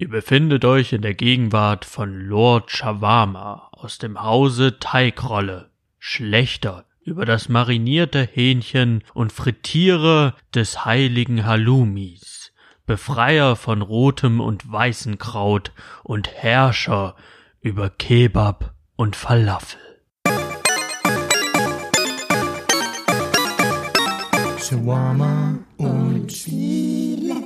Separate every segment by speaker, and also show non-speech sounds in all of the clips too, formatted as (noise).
Speaker 1: Ihr befindet euch in der Gegenwart von Lord Shawarma aus dem Hause Teigrolle, Schlechter über das marinierte Hähnchen und Frittierer des heiligen Halumis, Befreier von rotem und weißen Kraut und Herrscher über Kebab und Falafel.
Speaker 2: Shawarma und Spiele.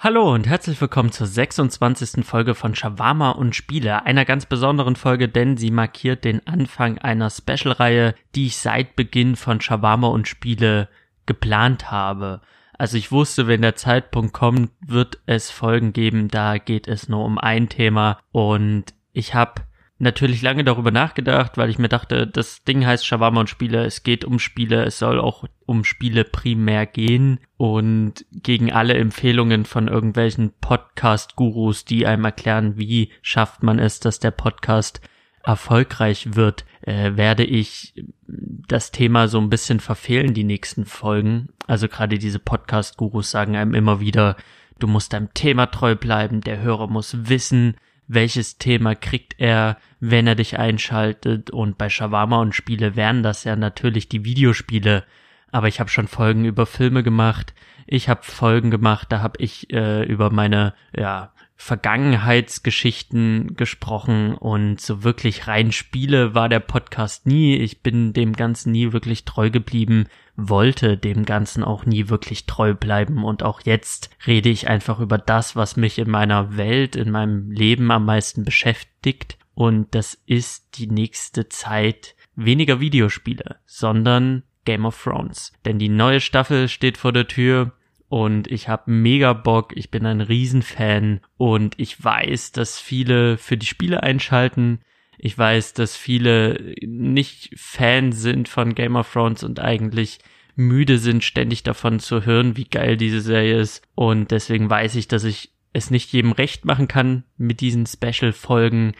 Speaker 1: Hallo und herzlich willkommen zur 26. Folge von Shawarma und Spiele, einer ganz besonderen Folge, denn sie markiert den Anfang einer Special-Reihe, die ich seit Beginn von Shawarma und Spiele geplant habe. Also ich wusste, wenn der Zeitpunkt kommt, wird es Folgen geben, da geht es nur um ein Thema und ich habe natürlich lange darüber nachgedacht, weil ich mir dachte, das Ding heißt Shawarma und Spiele, es geht um Spiele, es soll auch um Spiele primär gehen. Und gegen alle Empfehlungen von irgendwelchen Podcast-Gurus, die einem erklären, wie schafft man es, dass der Podcast erfolgreich wird, äh, werde ich das Thema so ein bisschen verfehlen, die nächsten Folgen. Also gerade diese Podcast-Gurus sagen einem immer wieder, du musst deinem Thema treu bleiben, der Hörer muss wissen, welches Thema kriegt er, wenn er dich einschaltet. Und bei Shawarma und Spiele wären das ja natürlich die Videospiele. Aber ich habe schon Folgen über Filme gemacht. Ich habe Folgen gemacht, da habe ich äh, über meine ja, Vergangenheitsgeschichten gesprochen und so wirklich rein Spiele war der Podcast nie. Ich bin dem Ganzen nie wirklich treu geblieben, wollte dem Ganzen auch nie wirklich treu bleiben und auch jetzt rede ich einfach über das, was mich in meiner Welt, in meinem Leben am meisten beschäftigt und das ist die nächste Zeit weniger Videospiele, sondern Game of Thrones. Denn die neue Staffel steht vor der Tür und ich habe mega Bock, ich bin ein Riesenfan und ich weiß, dass viele für die Spiele einschalten. Ich weiß, dass viele nicht Fan sind von Game of Thrones und eigentlich müde sind, ständig davon zu hören, wie geil diese Serie ist. Und deswegen weiß ich, dass ich es nicht jedem recht machen kann mit diesen Special-Folgen,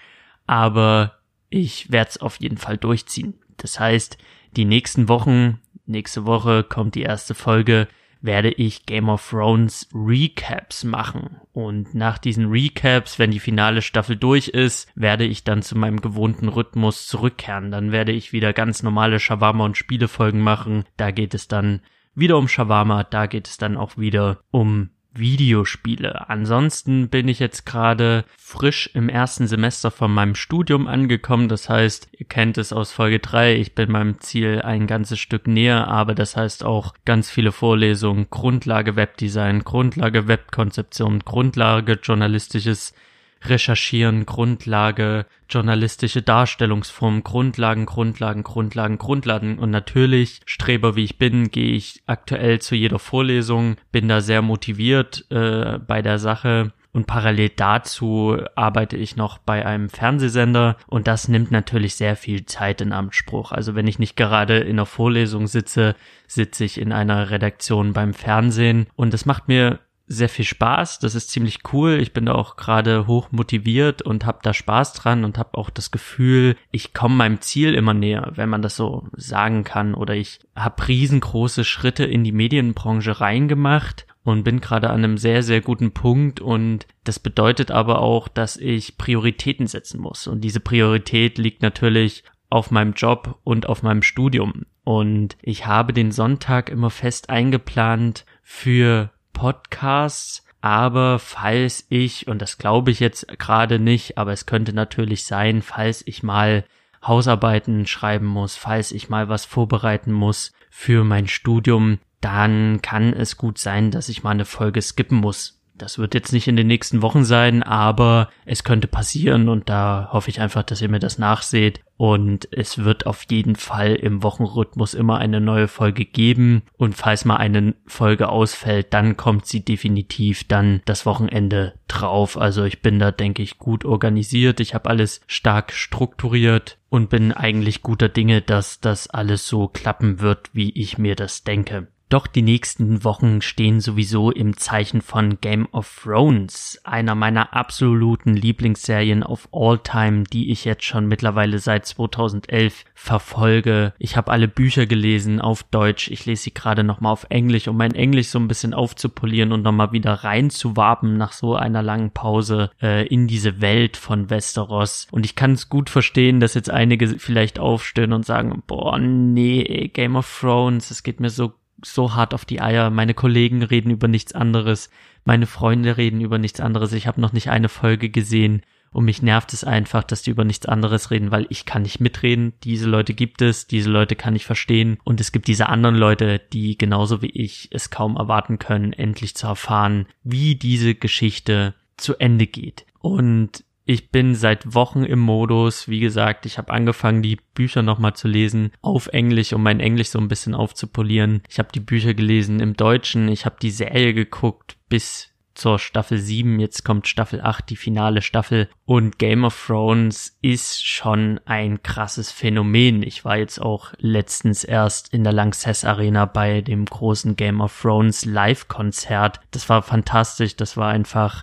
Speaker 1: aber ich werde es auf jeden Fall durchziehen. Das heißt, die nächsten Wochen, nächste Woche kommt die erste Folge, werde ich Game of Thrones Recaps machen. Und nach diesen Recaps, wenn die finale Staffel durch ist, werde ich dann zu meinem gewohnten Rhythmus zurückkehren. Dann werde ich wieder ganz normale Shawarma und Spielefolgen machen. Da geht es dann wieder um Shawarma, da geht es dann auch wieder um Videospiele. Ansonsten bin ich jetzt gerade frisch im ersten Semester von meinem Studium angekommen. Das heißt, ihr kennt es aus Folge 3, ich bin meinem Ziel ein ganzes Stück näher, aber das heißt auch ganz viele Vorlesungen, Grundlage Webdesign, Grundlage Webkonzeption, Grundlage journalistisches Recherchieren, Grundlage, journalistische Darstellungsform, Grundlagen, Grundlagen, Grundlagen, Grundlagen. Und natürlich, Streber wie ich bin, gehe ich aktuell zu jeder Vorlesung, bin da sehr motiviert äh, bei der Sache. Und parallel dazu arbeite ich noch bei einem Fernsehsender und das nimmt natürlich sehr viel Zeit in Anspruch. Also wenn ich nicht gerade in einer Vorlesung sitze, sitze ich in einer Redaktion beim Fernsehen und es macht mir sehr viel Spaß. Das ist ziemlich cool. Ich bin da auch gerade hoch motiviert und habe da Spaß dran und habe auch das Gefühl, ich komme meinem Ziel immer näher, wenn man das so sagen kann. Oder ich habe riesengroße Schritte in die Medienbranche reingemacht und bin gerade an einem sehr, sehr guten Punkt. Und das bedeutet aber auch, dass ich Prioritäten setzen muss. Und diese Priorität liegt natürlich auf meinem Job und auf meinem Studium. Und ich habe den Sonntag immer fest eingeplant für Podcasts, aber falls ich, und das glaube ich jetzt gerade nicht, aber es könnte natürlich sein, falls ich mal Hausarbeiten schreiben muss, falls ich mal was vorbereiten muss für mein Studium, dann kann es gut sein, dass ich mal eine Folge skippen muss. Das wird jetzt nicht in den nächsten Wochen sein, aber es könnte passieren und da hoffe ich einfach, dass ihr mir das nachseht. Und es wird auf jeden Fall im Wochenrhythmus immer eine neue Folge geben. Und falls mal eine Folge ausfällt, dann kommt sie definitiv dann das Wochenende drauf. Also ich bin da, denke ich, gut organisiert. Ich habe alles stark strukturiert und bin eigentlich guter Dinge, dass das alles so klappen wird, wie ich mir das denke. Doch die nächsten Wochen stehen sowieso im Zeichen von Game of Thrones, einer meiner absoluten Lieblingsserien of all time, die ich jetzt schon mittlerweile seit 2011 verfolge. Ich habe alle Bücher gelesen auf Deutsch, ich lese sie gerade nochmal auf Englisch, um mein Englisch so ein bisschen aufzupolieren und nochmal wieder reinzuwaben nach so einer langen Pause äh, in diese Welt von Westeros. Und ich kann es gut verstehen, dass jetzt einige vielleicht aufstehen und sagen, boah, nee, Game of Thrones, es geht mir so so hart auf die Eier. Meine Kollegen reden über nichts anderes. Meine Freunde reden über nichts anderes. Ich habe noch nicht eine Folge gesehen. Und mich nervt es einfach, dass die über nichts anderes reden, weil ich kann nicht mitreden. Diese Leute gibt es, diese Leute kann ich verstehen. Und es gibt diese anderen Leute, die genauso wie ich es kaum erwarten können, endlich zu erfahren, wie diese Geschichte zu Ende geht. Und ich bin seit Wochen im Modus. Wie gesagt, ich habe angefangen, die Bücher nochmal zu lesen auf Englisch, um mein Englisch so ein bisschen aufzupolieren. Ich habe die Bücher gelesen im Deutschen. Ich habe die Serie geguckt bis zur Staffel 7. Jetzt kommt Staffel 8, die finale Staffel. Und Game of Thrones ist schon ein krasses Phänomen. Ich war jetzt auch letztens erst in der Lanxess Arena bei dem großen Game of Thrones Live-Konzert. Das war fantastisch. Das war einfach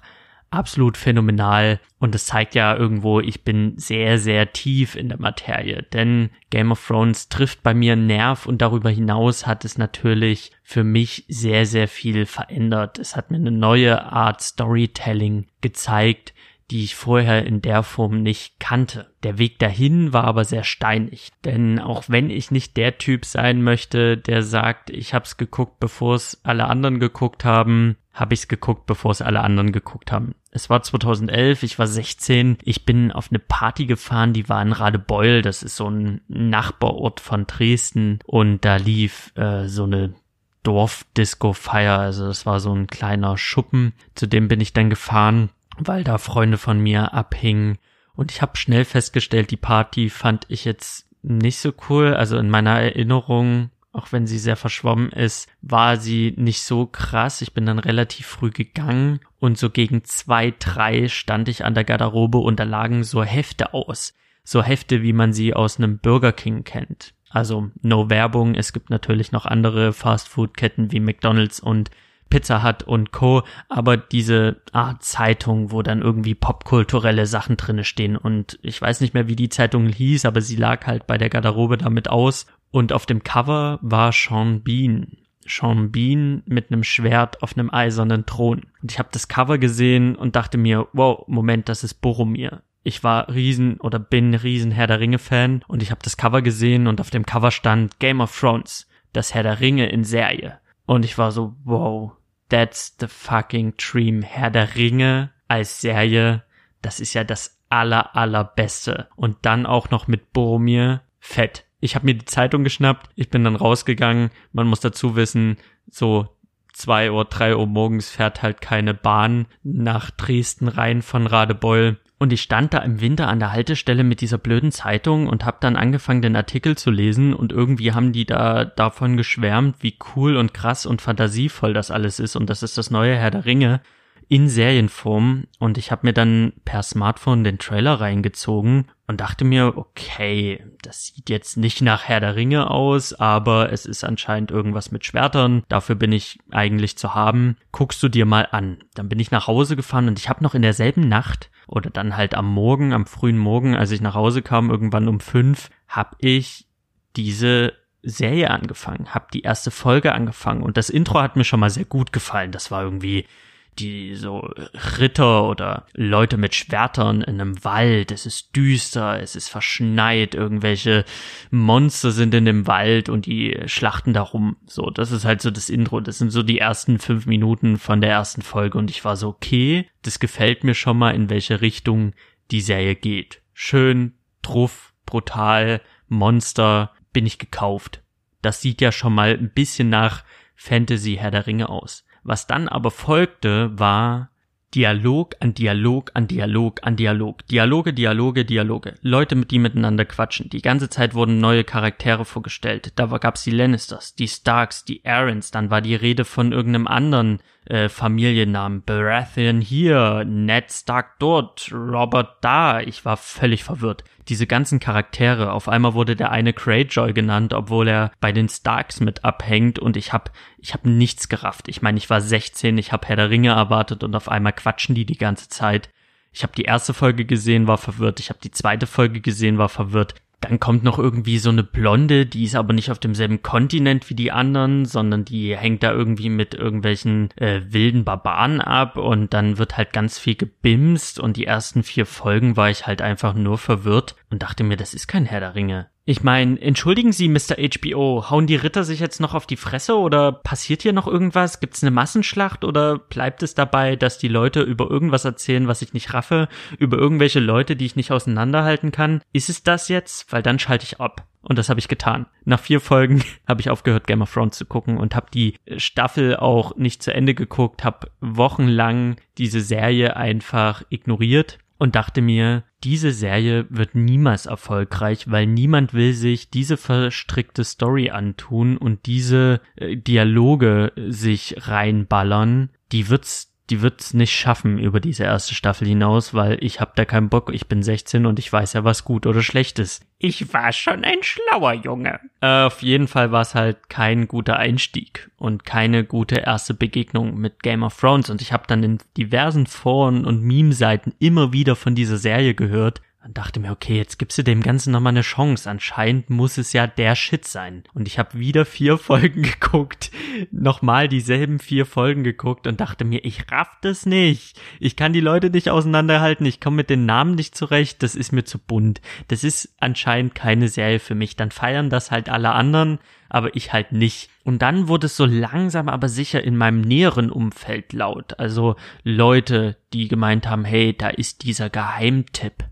Speaker 1: absolut phänomenal. Und es zeigt ja irgendwo, ich bin sehr, sehr tief in der Materie, denn Game of Thrones trifft bei mir einen Nerv und darüber hinaus hat es natürlich für mich sehr, sehr viel verändert. Es hat mir eine neue Art Storytelling gezeigt, die ich vorher in der Form nicht kannte. Der Weg dahin war aber sehr steinig, denn auch wenn ich nicht der Typ sein möchte, der sagt, ich hab's geguckt, bevor es alle anderen geguckt haben, habe ich's geguckt, bevor es alle anderen geguckt haben. Es war 2011, ich war 16, ich bin auf eine Party gefahren, die war in Radebeul, das ist so ein Nachbarort von Dresden und da lief äh, so eine Dorfdisco-Feier, also das war so ein kleiner Schuppen, zu dem bin ich dann gefahren weil da Freunde von mir abhingen. Und ich habe schnell festgestellt, die Party fand ich jetzt nicht so cool. Also in meiner Erinnerung, auch wenn sie sehr verschwommen ist, war sie nicht so krass. Ich bin dann relativ früh gegangen und so gegen zwei, drei stand ich an der Garderobe und da lagen so Hefte aus. So Hefte, wie man sie aus einem Burger King kennt. Also no Werbung. Es gibt natürlich noch andere Fastfood-Ketten wie McDonald's und Pizza Hut und Co. Aber diese Art Zeitung, wo dann irgendwie popkulturelle Sachen drinne stehen und ich weiß nicht mehr, wie die Zeitung hieß, aber sie lag halt bei der Garderobe damit aus und auf dem Cover war Sean Bean. Sean Bean mit einem Schwert auf einem eisernen Thron. Und ich habe das Cover gesehen und dachte mir, wow, Moment, das ist Boromir. Ich war riesen oder bin riesen Herr der Ringe Fan und ich habe das Cover gesehen und auf dem Cover stand Game of Thrones, das Herr der Ringe in Serie. Und ich war so, wow, that's the fucking dream. Herr der Ringe als Serie, das ist ja das aller, allerbeste. Und dann auch noch mit Boromir, fett. Ich habe mir die Zeitung geschnappt, ich bin dann rausgegangen. Man muss dazu wissen, so zwei Uhr, drei Uhr morgens fährt halt keine Bahn nach Dresden rein von Radebeul. Und ich stand da im Winter an der Haltestelle mit dieser blöden Zeitung und habe dann angefangen, den Artikel zu lesen und irgendwie haben die da davon geschwärmt, wie cool und krass und fantasievoll das alles ist und das ist das neue Herr der Ringe in Serienform und ich habe mir dann per Smartphone den Trailer reingezogen und dachte mir, okay, das sieht jetzt nicht nach Herr der Ringe aus, aber es ist anscheinend irgendwas mit Schwertern, dafür bin ich eigentlich zu haben. Guckst du dir mal an. Dann bin ich nach Hause gefahren und ich habe noch in derselben Nacht oder dann halt am Morgen, am frühen Morgen, als ich nach Hause kam, irgendwann um fünf, habe ich diese Serie angefangen, habe die erste Folge angefangen und das Intro hat mir schon mal sehr gut gefallen. Das war irgendwie die so Ritter oder Leute mit Schwertern in einem Wald. Es ist düster, es ist verschneit, irgendwelche Monster sind in dem Wald und die schlachten darum. So, das ist halt so das Intro. Das sind so die ersten fünf Minuten von der ersten Folge und ich war so, okay, das gefällt mir schon mal, in welche Richtung die Serie geht. Schön, truff, brutal, Monster, bin ich gekauft. Das sieht ja schon mal ein bisschen nach Fantasy Herr der Ringe aus. Was dann aber folgte, war Dialog an Dialog an Dialog an Dialog. Dialoge, Dialoge, Dialoge. Leute, die miteinander quatschen. Die ganze Zeit wurden neue Charaktere vorgestellt. Da gab's die Lannisters, die Starks, die Aarons. Dann war die Rede von irgendeinem anderen äh, Familiennamen. Baratheon hier, Ned Stark dort, Robert da. Ich war völlig verwirrt. Diese ganzen Charaktere, auf einmal wurde der eine Greyjoy genannt, obwohl er bei den Starks mit abhängt und ich hab, ich hab nichts gerafft. Ich meine, ich war 16, ich hab Herr der Ringe erwartet und auf einmal quatschen die die ganze Zeit. Ich habe die erste Folge gesehen, war verwirrt. Ich habe die zweite Folge gesehen, war verwirrt. Dann kommt noch irgendwie so eine Blonde, die ist aber nicht auf demselben Kontinent wie die anderen, sondern die hängt da irgendwie mit irgendwelchen äh, wilden Barbaren ab und dann wird halt ganz viel gebimst und die ersten vier Folgen war ich halt einfach nur verwirrt und dachte mir, das ist kein Herr der Ringe. Ich meine, entschuldigen Sie, Mr. HBO, hauen die Ritter sich jetzt noch auf die Fresse oder passiert hier noch irgendwas? Gibt's eine Massenschlacht oder bleibt es dabei, dass die Leute über irgendwas erzählen, was ich nicht raffe, über irgendwelche Leute, die ich nicht auseinanderhalten kann? Ist es das jetzt? Weil dann schalte ich ab. Und das habe ich getan. Nach vier Folgen (laughs) habe ich aufgehört, Game of Thrones zu gucken und habe die Staffel auch nicht zu Ende geguckt, habe wochenlang diese Serie einfach ignoriert und dachte mir, diese Serie wird niemals erfolgreich, weil niemand will sich diese verstrickte Story antun und diese äh, Dialoge sich reinballern. Die wird's die wird's nicht schaffen über diese erste Staffel hinaus, weil ich hab da keinen Bock. Ich bin 16 und ich weiß ja, was gut oder schlecht ist. Ich war schon ein schlauer Junge. Äh, auf jeden Fall war es halt kein guter Einstieg und keine gute erste Begegnung mit Game of Thrones. Und ich habe dann in diversen Foren und Meme-Seiten immer wieder von dieser Serie gehört und dachte mir, okay, jetzt gibst du dem Ganzen nochmal eine Chance. Anscheinend muss es ja der Shit sein. Und ich habe wieder vier (laughs) Folgen geguckt, nochmal dieselben vier Folgen geguckt und dachte mir, ich raff das nicht. Ich kann die Leute nicht auseinanderhalten, ich komme mit den Namen nicht zurecht, das ist mir zu bunt. Das ist anscheinend keine Serie für mich. Dann feiern das halt alle anderen, aber ich halt nicht. Und dann wurde es so langsam aber sicher in meinem näheren Umfeld laut. Also Leute, die gemeint haben, hey, da ist dieser Geheimtipp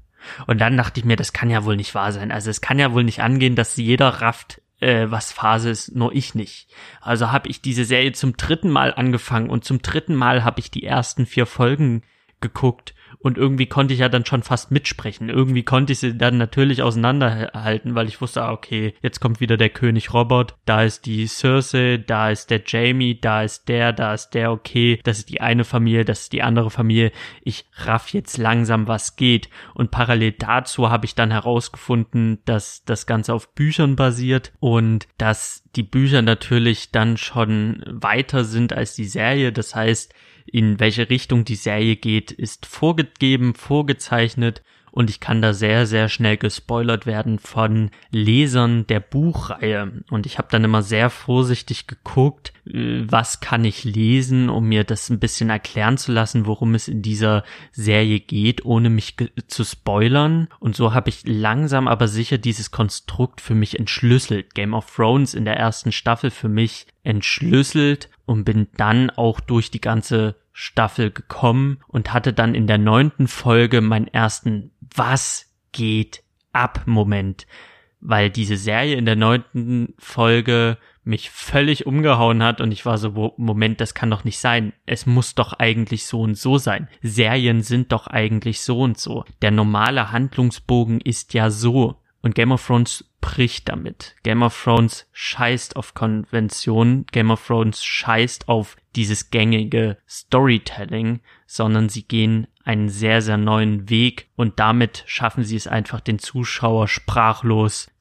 Speaker 1: und dann dachte ich mir, das kann ja wohl nicht wahr sein. Also es kann ja wohl nicht angehen, dass jeder rafft, äh, was Phase ist, nur ich nicht. Also habe ich diese Serie zum dritten Mal angefangen und zum dritten Mal habe ich die ersten vier Folgen geguckt und irgendwie konnte ich ja dann schon fast mitsprechen. Irgendwie konnte ich sie dann natürlich auseinanderhalten, weil ich wusste, ah, okay, jetzt kommt wieder der König Robert, da ist die Cersei, da ist der Jamie, da ist der, da ist der, okay, das ist die eine Familie, das ist die andere Familie. Ich raff jetzt langsam, was geht. Und parallel dazu habe ich dann herausgefunden, dass das Ganze auf Büchern basiert und dass die Bücher natürlich dann schon weiter sind als die Serie. Das heißt, in welche Richtung die Serie geht, ist vorgegeben, vorgezeichnet und ich kann da sehr, sehr schnell gespoilert werden von Lesern der Buchreihe. Und ich habe dann immer sehr vorsichtig geguckt, was kann ich lesen, um mir das ein bisschen erklären zu lassen, worum es in dieser Serie geht, ohne mich zu spoilern. Und so habe ich langsam aber sicher dieses Konstrukt für mich entschlüsselt. Game of Thrones in der ersten Staffel für mich entschlüsselt und bin dann auch durch die ganze Staffel gekommen und hatte dann in der neunten Folge meinen ersten Was geht ab Moment, weil diese Serie in der neunten Folge mich völlig umgehauen hat und ich war so, Moment, das kann doch nicht sein. Es muss doch eigentlich so und so sein. Serien sind doch eigentlich so und so. Der normale Handlungsbogen ist ja so. Und Game of Thrones bricht damit. Game of Thrones scheißt auf Konventionen, Game of Thrones scheißt auf dieses gängige Storytelling, sondern sie gehen einen sehr, sehr neuen Weg und damit schaffen sie es einfach, den Zuschauer sprachlos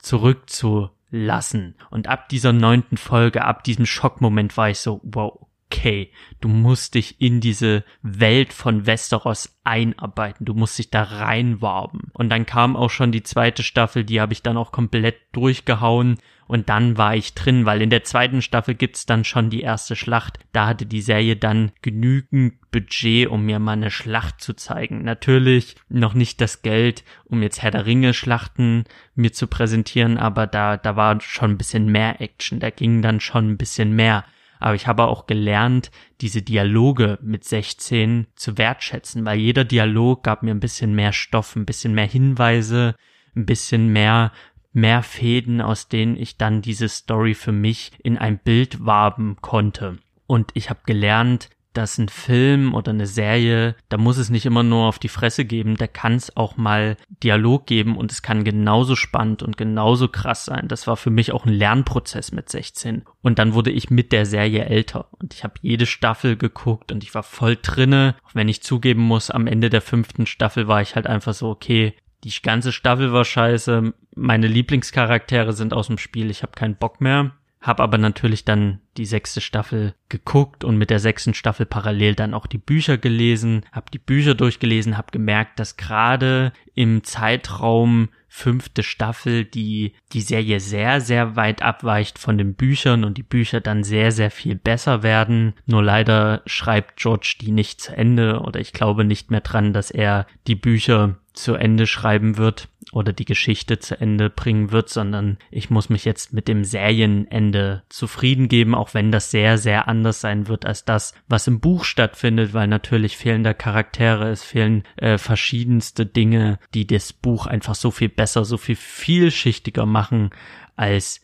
Speaker 1: zurückzulassen. Und ab dieser neunten Folge, ab diesem Schockmoment war ich so, wow, okay, du musst dich in diese Welt von Westeros einarbeiten, du musst dich da reinwarben. Und dann kam auch schon die zweite Staffel, die habe ich dann auch komplett durchgehauen und dann war ich drin, weil in der zweiten Staffel gibt's dann schon die erste Schlacht. Da hatte die Serie dann genügend Budget, um mir mal eine Schlacht zu zeigen. Natürlich noch nicht das Geld, um jetzt Herr der Ringe Schlachten mir zu präsentieren, aber da, da war schon ein bisschen mehr Action, da ging dann schon ein bisschen mehr aber ich habe auch gelernt, diese Dialoge mit 16 zu wertschätzen, weil jeder Dialog gab mir ein bisschen mehr Stoff, ein bisschen mehr Hinweise, ein bisschen mehr mehr Fäden, aus denen ich dann diese Story für mich in ein Bild waben konnte. Und ich habe gelernt, dass ein Film oder eine Serie, da muss es nicht immer nur auf die Fresse geben, da kann es auch mal Dialog geben und es kann genauso spannend und genauso krass sein. Das war für mich auch ein Lernprozess mit 16. Und dann wurde ich mit der Serie älter und ich habe jede Staffel geguckt und ich war voll drinne. Auch wenn ich zugeben muss, am Ende der fünften Staffel war ich halt einfach so, okay, die ganze Staffel war scheiße, meine Lieblingscharaktere sind aus dem Spiel, ich habe keinen Bock mehr. Hab aber natürlich dann die sechste Staffel geguckt und mit der sechsten Staffel parallel dann auch die Bücher gelesen, hab die Bücher durchgelesen, hab gemerkt, dass gerade im Zeitraum fünfte Staffel die die Serie sehr sehr weit abweicht von den Büchern und die Bücher dann sehr sehr viel besser werden. Nur leider schreibt George die nicht zu Ende oder ich glaube nicht mehr dran, dass er die Bücher zu Ende schreiben wird oder die Geschichte zu Ende bringen wird, sondern ich muss mich jetzt mit dem Serienende zufrieden geben, auch wenn das sehr, sehr anders sein wird als das, was im Buch stattfindet, weil natürlich fehlende Charaktere, es fehlen äh, verschiedenste Dinge, die das Buch einfach so viel besser, so viel vielschichtiger machen als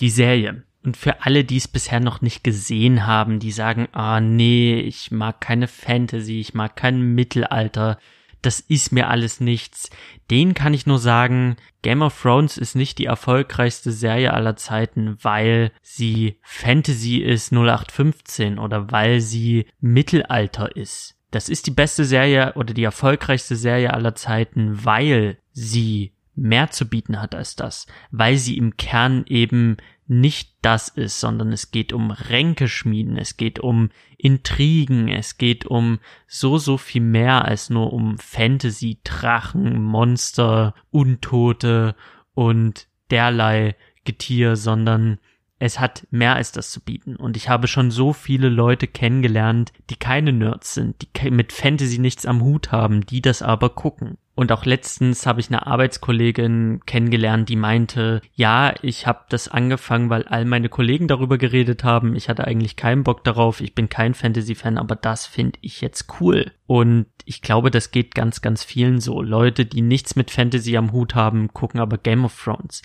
Speaker 1: die Serie. Und für alle, die es bisher noch nicht gesehen haben, die sagen, ah nee, ich mag keine Fantasy, ich mag kein Mittelalter, das ist mir alles nichts. Den kann ich nur sagen, Game of Thrones ist nicht die erfolgreichste Serie aller Zeiten, weil sie Fantasy ist 0815 oder weil sie Mittelalter ist. Das ist die beste Serie oder die erfolgreichste Serie aller Zeiten, weil sie mehr zu bieten hat als das, weil sie im Kern eben nicht das ist, sondern es geht um Ränkeschmieden, es geht um Intrigen, es geht um so, so viel mehr als nur um Fantasy, Drachen, Monster, Untote und derlei Getier, sondern es hat mehr als das zu bieten. Und ich habe schon so viele Leute kennengelernt, die keine Nerds sind, die mit Fantasy nichts am Hut haben, die das aber gucken. Und auch letztens habe ich eine Arbeitskollegin kennengelernt, die meinte, ja, ich habe das angefangen, weil all meine Kollegen darüber geredet haben. Ich hatte eigentlich keinen Bock darauf. Ich bin kein Fantasy-Fan, aber das finde ich jetzt cool. Und ich glaube, das geht ganz, ganz vielen so. Leute, die nichts mit Fantasy am Hut haben, gucken aber Game of Thrones.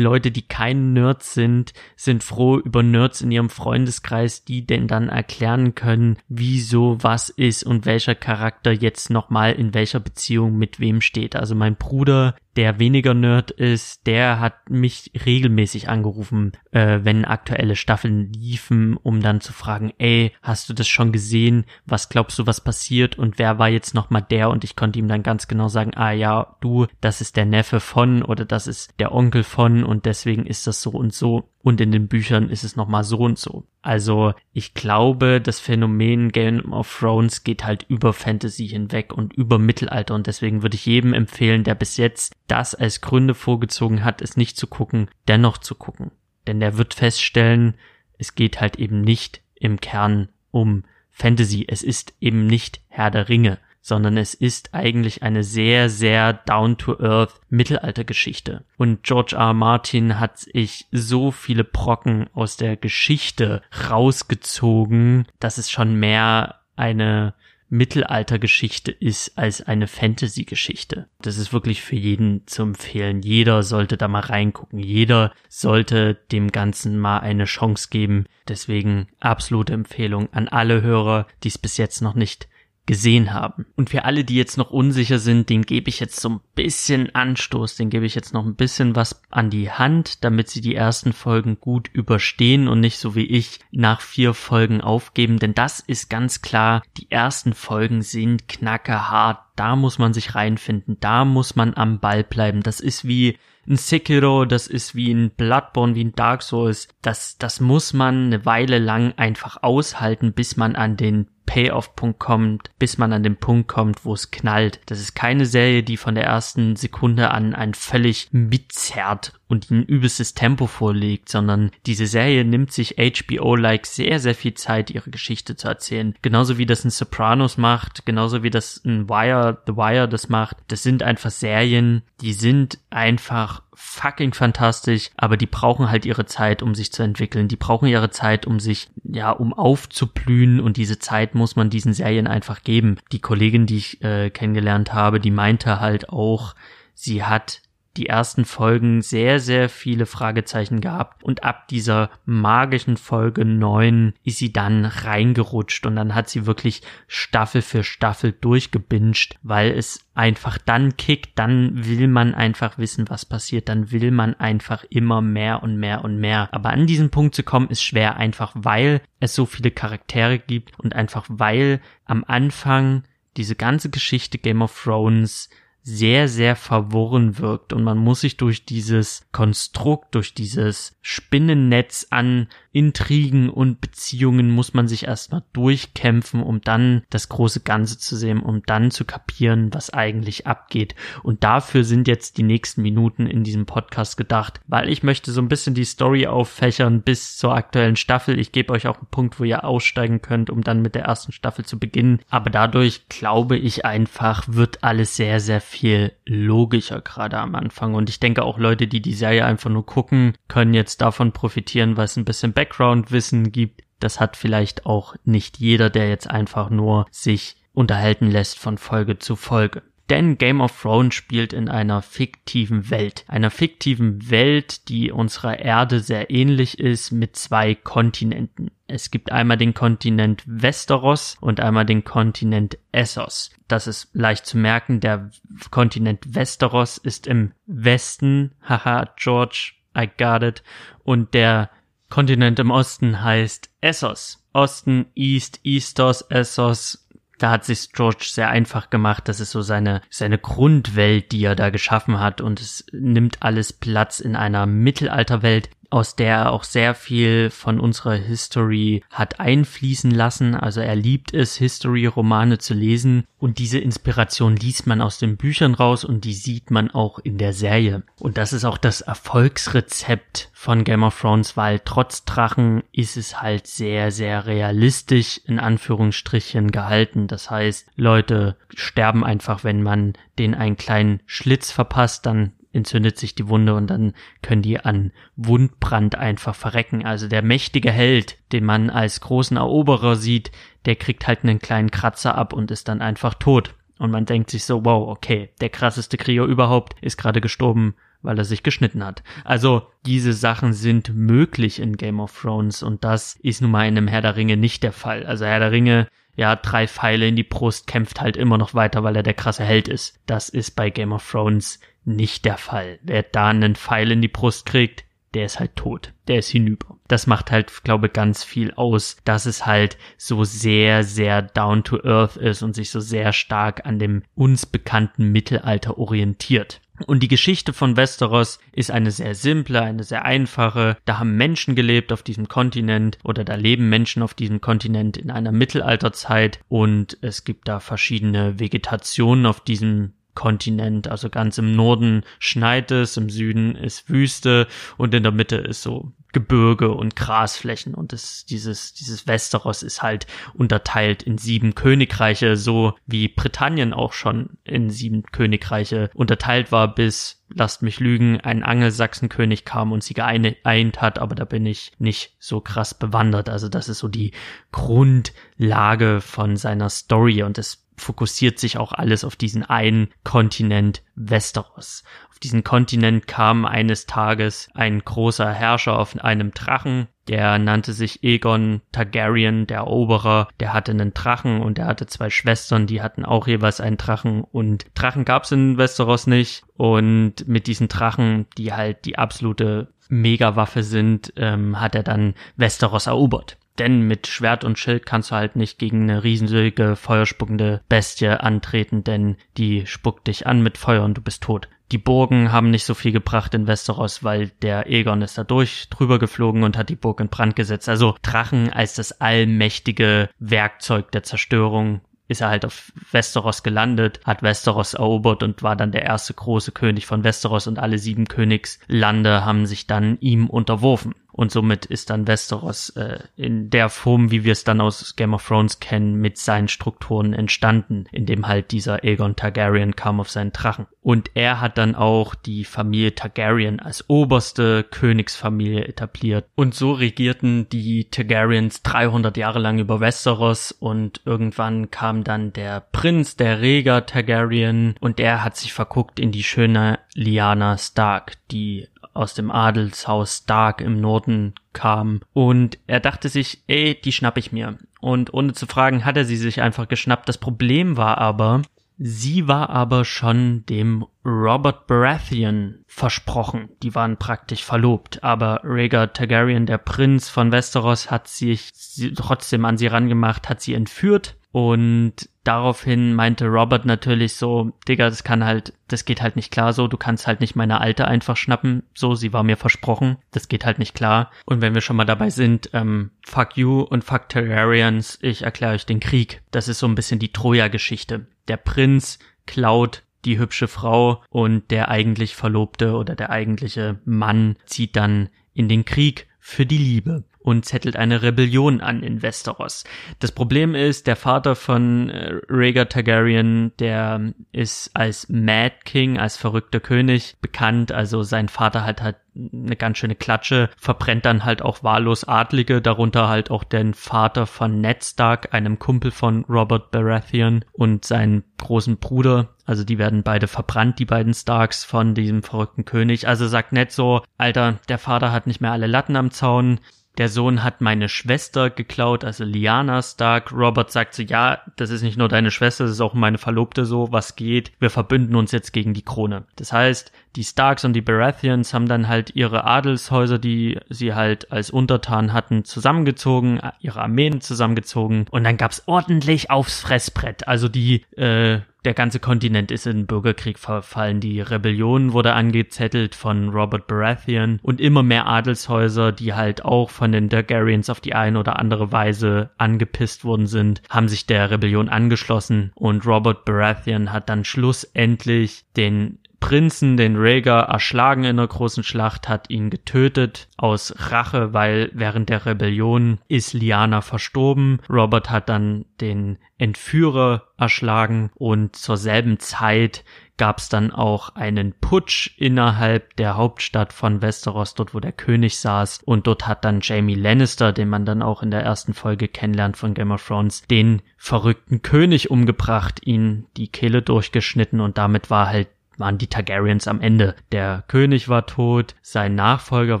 Speaker 1: Leute, die kein Nerds sind, sind froh über Nerds in ihrem Freundeskreis, die denn dann erklären können, wieso was ist und welcher Charakter jetzt nochmal in welcher Beziehung mit wem steht. Also mein Bruder, der weniger Nerd ist, der hat mich regelmäßig angerufen, äh, wenn aktuelle Staffeln liefen, um dann zu fragen, ey, hast du das schon gesehen? Was glaubst du, was passiert? Und wer war jetzt nochmal der? Und ich konnte ihm dann ganz genau sagen, ah ja, du, das ist der Neffe von oder das ist der Onkel von und deswegen ist das so und so und in den Büchern ist es nochmal so und so. Also ich glaube, das Phänomen Game of Thrones geht halt über Fantasy hinweg und über Mittelalter und deswegen würde ich jedem empfehlen, der bis jetzt das als Gründe vorgezogen hat, es nicht zu gucken, dennoch zu gucken. Denn der wird feststellen, es geht halt eben nicht im Kern um Fantasy, es ist eben nicht Herr der Ringe sondern es ist eigentlich eine sehr, sehr down-to-earth Mittelaltergeschichte. Und George R. R. Martin hat sich so viele Brocken aus der Geschichte rausgezogen, dass es schon mehr eine Mittelaltergeschichte ist als eine Fantasy-Geschichte. Das ist wirklich für jeden zu empfehlen. Jeder sollte da mal reingucken. Jeder sollte dem Ganzen mal eine Chance geben. Deswegen absolute Empfehlung an alle Hörer, die es bis jetzt noch nicht gesehen haben. Und für alle, die jetzt noch unsicher sind, den gebe ich jetzt so ein bisschen Anstoß, den gebe ich jetzt noch ein bisschen was an die Hand, damit sie die ersten Folgen gut überstehen und nicht so wie ich nach vier Folgen aufgeben, denn das ist ganz klar, die ersten Folgen sind knackerhart, da muss man sich reinfinden, da muss man am Ball bleiben, das ist wie ein Sekiro, das ist wie ein Bloodborne, wie ein Dark Souls, das, das muss man eine Weile lang einfach aushalten, bis man an den Payoff-Punkt kommt, bis man an den Punkt kommt, wo es knallt. Das ist keine Serie, die von der ersten Sekunde an ein völlig mitzerrt und ein übelstes Tempo vorlegt, sondern diese Serie nimmt sich HBO-like sehr, sehr viel Zeit, ihre Geschichte zu erzählen. Genauso wie das ein Sopranos macht, genauso wie das ein Wire, The Wire das macht. Das sind einfach Serien, die sind einfach fucking fantastisch, aber die brauchen halt ihre Zeit, um sich zu entwickeln. Die brauchen ihre Zeit, um sich, ja, um aufzublühen und diese Zeit muss man diesen Serien einfach geben. Die Kollegin, die ich äh, kennengelernt habe, die meinte halt auch, sie hat die ersten Folgen sehr, sehr viele Fragezeichen gehabt. Und ab dieser magischen Folge 9 ist sie dann reingerutscht und dann hat sie wirklich Staffel für Staffel durchgebinged, weil es einfach dann kickt, dann will man einfach wissen, was passiert, dann will man einfach immer mehr und mehr und mehr. Aber an diesen Punkt zu kommen ist schwer, einfach weil es so viele Charaktere gibt und einfach weil am Anfang diese ganze Geschichte Game of Thrones sehr, sehr verworren wirkt. Und man muss sich durch dieses Konstrukt, durch dieses Spinnennetz an Intrigen und Beziehungen muss man sich erstmal durchkämpfen, um dann das große Ganze zu sehen, um dann zu kapieren, was eigentlich abgeht. Und dafür sind jetzt die nächsten Minuten in diesem Podcast gedacht, weil ich möchte so ein bisschen die Story auffächern bis zur aktuellen Staffel. Ich gebe euch auch einen Punkt, wo ihr aussteigen könnt, um dann mit der ersten Staffel zu beginnen. Aber dadurch glaube ich einfach, wird alles sehr, sehr viel logischer gerade am Anfang. Und ich denke auch Leute, die die Serie einfach nur gucken, können jetzt davon profitieren, weil es ein bisschen Background-Wissen gibt. Das hat vielleicht auch nicht jeder, der jetzt einfach nur sich unterhalten lässt von Folge zu Folge. Denn Game of Thrones spielt in einer fiktiven Welt. Einer fiktiven Welt, die unserer Erde sehr ähnlich ist, mit zwei Kontinenten. Es gibt einmal den Kontinent Westeros und einmal den Kontinent Essos. Das ist leicht zu merken. Der Kontinent Westeros ist im Westen. Haha, George, I got it. Und der Kontinent im Osten heißt Essos. Osten, East, Eastos, Essos, da hat sich George sehr einfach gemacht. Das ist so seine, seine Grundwelt, die er da geschaffen hat. Und es nimmt alles Platz in einer Mittelalterwelt, aus der er auch sehr viel von unserer History hat einfließen lassen. Also er liebt es, History-Romane zu lesen und diese Inspiration liest man aus den Büchern raus und die sieht man auch in der Serie. Und das ist auch das Erfolgsrezept von Game of Thrones, weil trotz Drachen ist es halt sehr, sehr realistisch in Anführungsstrichen gehalten. Das heißt, Leute sterben einfach, wenn man den einen kleinen Schlitz verpasst, dann entzündet sich die Wunde und dann können die an Wundbrand einfach verrecken. Also der mächtige Held, den man als großen Eroberer sieht, der kriegt halt einen kleinen Kratzer ab und ist dann einfach tot. Und man denkt sich so, wow, okay, der krasseste Krieger überhaupt ist gerade gestorben, weil er sich geschnitten hat. Also diese Sachen sind möglich in Game of Thrones und das ist nun mal in einem Herr der Ringe nicht der Fall. Also Herr der Ringe ja, drei Pfeile in die Brust, kämpft halt immer noch weiter, weil er der krasse Held ist. Das ist bei Game of Thrones nicht der Fall. Wer da einen Pfeil in die Brust kriegt, der ist halt tot. Der ist hinüber. Das macht halt, glaube ganz viel aus, dass es halt so sehr, sehr down to earth ist und sich so sehr stark an dem uns bekannten Mittelalter orientiert. Und die Geschichte von Westeros ist eine sehr simple, eine sehr einfache. Da haben Menschen gelebt auf diesem Kontinent oder da leben Menschen auf diesem Kontinent in einer Mittelalterzeit und es gibt da verschiedene Vegetationen auf diesem Kontinent. Also ganz im Norden schneit es, im Süden ist Wüste und in der Mitte ist so Gebirge und Grasflächen und das, dieses, dieses Westeros ist halt unterteilt in sieben Königreiche, so wie Britannien auch schon in sieben Königreiche unterteilt war, bis, lasst mich lügen, ein Angelsachsenkönig kam und sie geeint hat, aber da bin ich nicht so krass bewandert. Also das ist so die Grundlage von seiner Story und es fokussiert sich auch alles auf diesen einen Kontinent Westeros. Auf diesen Kontinent kam eines Tages ein großer Herrscher auf einem Drachen, der nannte sich Egon Targaryen, der Eroberer, der hatte einen Drachen und er hatte zwei Schwestern, die hatten auch jeweils einen Drachen und Drachen gab's in Westeros nicht und mit diesen Drachen, die halt die absolute Megawaffe sind, ähm, hat er dann Westeros erobert. Denn mit Schwert und Schild kannst du halt nicht gegen eine riesige, feuerspuckende Bestie antreten, denn die spuckt dich an mit Feuer und du bist tot. Die Burgen haben nicht so viel gebracht in Westeros, weil der Egon ist da durch drüber geflogen und hat die Burg in Brand gesetzt. Also Drachen als das allmächtige Werkzeug der Zerstörung ist er halt auf Westeros gelandet, hat Westeros erobert und war dann der erste große König von Westeros und alle sieben Königslande haben sich dann ihm unterworfen. Und somit ist dann Westeros äh, in der Form, wie wir es dann aus Game of Thrones kennen, mit seinen Strukturen entstanden, indem halt dieser Aegon Targaryen kam auf seinen Drachen. Und er hat dann auch die Familie Targaryen als oberste Königsfamilie etabliert. Und so regierten die Targaryens 300 Jahre lang über Westeros und irgendwann kam dann der Prinz, der Rhaegar Targaryen und der hat sich verguckt in die schöne Lyanna Stark, die aus dem Adelshaus Stark im Norden kam. Und er dachte sich, ey, die schnapp ich mir. Und ohne zu fragen, hat er sie sich einfach geschnappt. Das Problem war aber, Sie war aber schon dem Robert Baratheon versprochen. Die waren praktisch verlobt. Aber Rhaegar Targaryen, der Prinz von Westeros, hat sich trotzdem an sie rangemacht, hat sie entführt und daraufhin meinte Robert natürlich so, Digga, das kann halt, das geht halt nicht klar so, du kannst halt nicht meine Alte einfach schnappen, so, sie war mir versprochen, das geht halt nicht klar. Und wenn wir schon mal dabei sind, ähm, fuck you und fuck Targaryens, ich erkläre euch den Krieg. Das ist so ein bisschen die Troja-Geschichte. Der Prinz klaut die hübsche Frau und der eigentlich Verlobte oder der eigentliche Mann zieht dann in den Krieg für die Liebe und zettelt eine Rebellion an in Westeros. Das Problem ist, der Vater von äh, Rhaegar Targaryen, der ist als Mad King, als verrückter König bekannt. Also sein Vater hat halt eine ganz schöne Klatsche, verbrennt dann halt auch wahllos Adlige, darunter halt auch den Vater von Ned Stark, einem Kumpel von Robert Baratheon und seinen großen Bruder. Also die werden beide verbrannt, die beiden Starks von diesem verrückten König. Also sagt Ned so, Alter, der Vater hat nicht mehr alle Latten am Zaun, der Sohn hat meine Schwester geklaut, also Liana Stark. Robert sagt so, ja, das ist nicht nur deine Schwester, das ist auch meine Verlobte so, was geht. Wir verbünden uns jetzt gegen die Krone. Das heißt, die Starks und die Baratheons haben dann halt ihre Adelshäuser, die sie halt als Untertan hatten, zusammengezogen, ihre Armeen zusammengezogen und dann gab's ordentlich aufs Fressbrett. Also die äh, der ganze Kontinent ist in Bürgerkrieg verfallen. Die Rebellion wurde angezettelt von Robert Baratheon und immer mehr Adelshäuser, die halt auch von den Targaryens auf die eine oder andere Weise angepisst worden sind, haben sich der Rebellion angeschlossen und Robert Baratheon hat dann schlussendlich den Prinzen, den Rhaegar, erschlagen in einer großen Schlacht, hat ihn getötet aus Rache, weil während der Rebellion ist Lyanna verstorben. Robert hat dann den Entführer erschlagen und zur selben Zeit gab es dann auch einen Putsch innerhalb der Hauptstadt von Westeros, dort wo der König saß. Und dort hat dann Jamie Lannister, den man dann auch in der ersten Folge kennenlernt von Game of Thrones, den verrückten König umgebracht, ihn die Kehle durchgeschnitten und damit war halt waren die Targaryens am Ende. Der König war tot, sein Nachfolger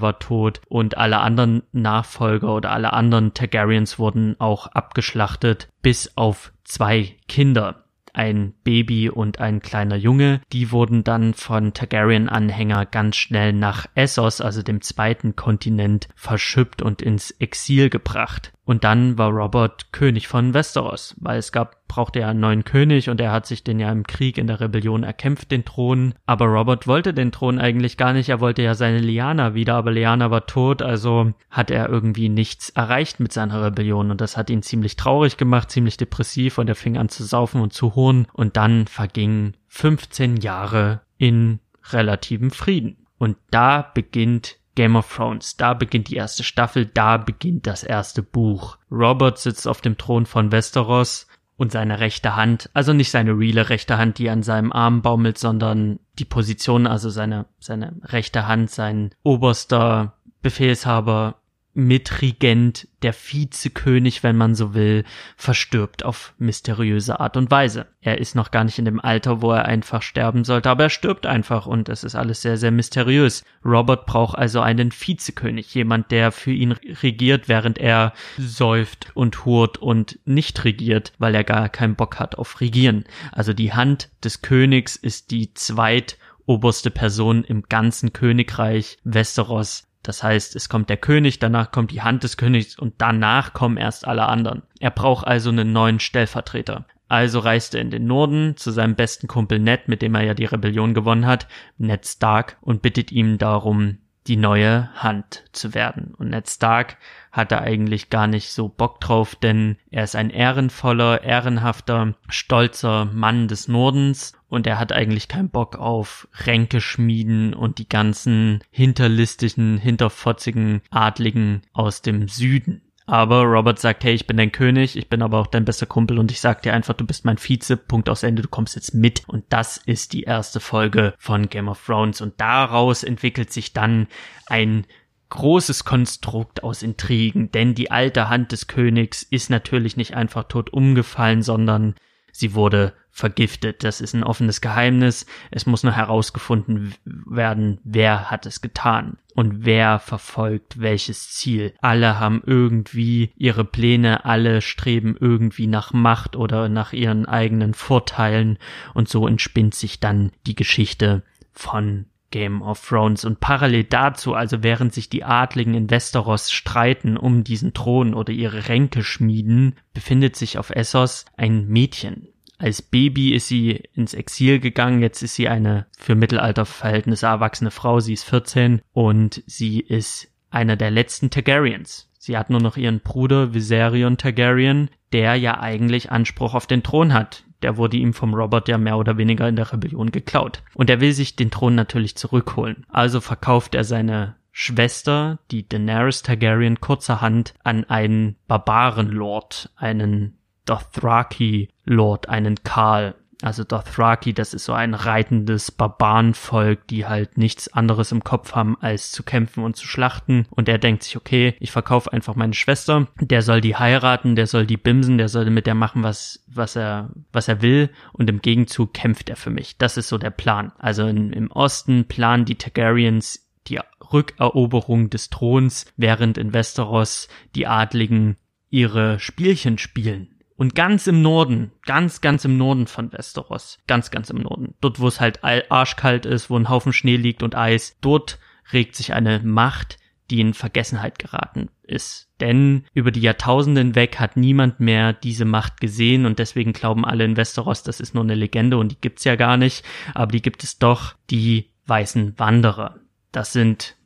Speaker 1: war tot und alle anderen Nachfolger oder alle anderen Targaryens wurden auch abgeschlachtet, bis auf zwei Kinder ein Baby und ein kleiner Junge. Die wurden dann von Targaryen-Anhänger ganz schnell nach Essos, also dem zweiten Kontinent, verschüppt und ins Exil gebracht. Und dann war Robert König von Westeros, weil es gab, brauchte ja einen neuen König und er hat sich den ja im Krieg in der Rebellion erkämpft, den Thron. Aber Robert wollte den Thron eigentlich gar nicht, er wollte ja seine Liana wieder, aber Liana war tot, also hat er irgendwie nichts erreicht mit seiner Rebellion und das hat ihn ziemlich traurig gemacht, ziemlich depressiv und er fing an zu saufen und zu hohnen und dann vergingen 15 Jahre in relativem Frieden. Und da beginnt Game of Thrones. Da beginnt die erste Staffel, da beginnt das erste Buch. Robert sitzt auf dem Thron von Westeros und seine rechte Hand, also nicht seine reale rechte Hand, die an seinem Arm baumelt, sondern die Position, also seine, seine rechte Hand, sein oberster Befehlshaber Mitregent, der Vizekönig, wenn man so will, verstirbt auf mysteriöse Art und Weise. Er ist noch gar nicht in dem Alter, wo er einfach sterben sollte, aber er stirbt einfach und es ist alles sehr, sehr mysteriös. Robert braucht also einen Vizekönig, jemand, der für ihn regiert, während er säuft und hurt und nicht regiert, weil er gar keinen Bock hat auf Regieren. Also die Hand des Königs ist die zweitoberste Person im ganzen Königreich Westeros das heißt, es kommt der König, danach kommt die Hand des Königs und danach kommen erst alle anderen. Er braucht also einen neuen Stellvertreter. Also reist er in den Norden zu seinem besten Kumpel Ned, mit dem er ja die Rebellion gewonnen hat, Ned Stark, und bittet ihm darum, die neue Hand zu werden. Und Ned Stark hatte eigentlich gar nicht so Bock drauf, denn er ist ein ehrenvoller, ehrenhafter, stolzer Mann des Nordens und er hat eigentlich keinen Bock auf Ränke schmieden und die ganzen hinterlistigen, hinterfotzigen Adligen aus dem Süden. Aber Robert sagt, hey, ich bin dein König, ich bin aber auch dein bester Kumpel und ich sag dir einfach, du bist mein Vize, Punkt aus Ende, du kommst jetzt mit. Und das ist die erste Folge von Game of Thrones und daraus entwickelt sich dann ein großes Konstrukt aus Intrigen, denn die alte Hand des Königs ist natürlich nicht einfach tot umgefallen, sondern sie wurde vergiftet. Das ist ein offenes Geheimnis. Es muss noch herausgefunden werden, wer hat es getan und wer verfolgt welches Ziel. Alle haben irgendwie ihre Pläne, alle streben irgendwie nach Macht oder nach ihren eigenen Vorteilen und so entspinnt sich dann die Geschichte von Game of Thrones. Und parallel dazu, also während sich die Adligen in Westeros streiten um diesen Thron oder ihre Ränke schmieden, befindet sich auf Essos ein Mädchen. Als Baby ist sie ins Exil gegangen, jetzt ist sie eine für Mittelalterverhältnisse erwachsene Frau, sie ist 14 und sie ist einer der letzten Targaryens. Sie hat nur noch ihren Bruder Viserion Targaryen, der ja eigentlich Anspruch auf den Thron hat. Der wurde ihm vom Robert ja mehr oder weniger in der Rebellion geklaut. Und er will sich den Thron natürlich zurückholen. Also verkauft er seine Schwester, die Daenerys Targaryen, kurzerhand an einen Barbarenlord, einen Dothraki-Lord, einen Karl. Also Dothraki, das ist so ein reitendes Barbarenvolk, die halt nichts anderes im Kopf haben, als zu kämpfen und zu schlachten. Und er denkt sich, okay, ich verkaufe einfach meine Schwester. Der soll die heiraten, der soll die bimsen, der soll mit der machen, was, was er, was er will. Und im Gegenzug kämpft er für mich. Das ist so der Plan. Also in, im Osten planen die Targaryens die Rückeroberung des Throns, während in Westeros die Adligen ihre Spielchen spielen. Und ganz im Norden, ganz, ganz im Norden von Westeros, ganz, ganz im Norden, dort wo es halt arschkalt ist, wo ein Haufen Schnee liegt und Eis, dort regt sich eine Macht, die in Vergessenheit geraten ist. Denn über die Jahrtausende hinweg hat niemand mehr diese Macht gesehen und deswegen glauben alle in Westeros, das ist nur eine Legende und die gibt's ja gar nicht, aber die gibt es doch, die weißen Wanderer. Das sind,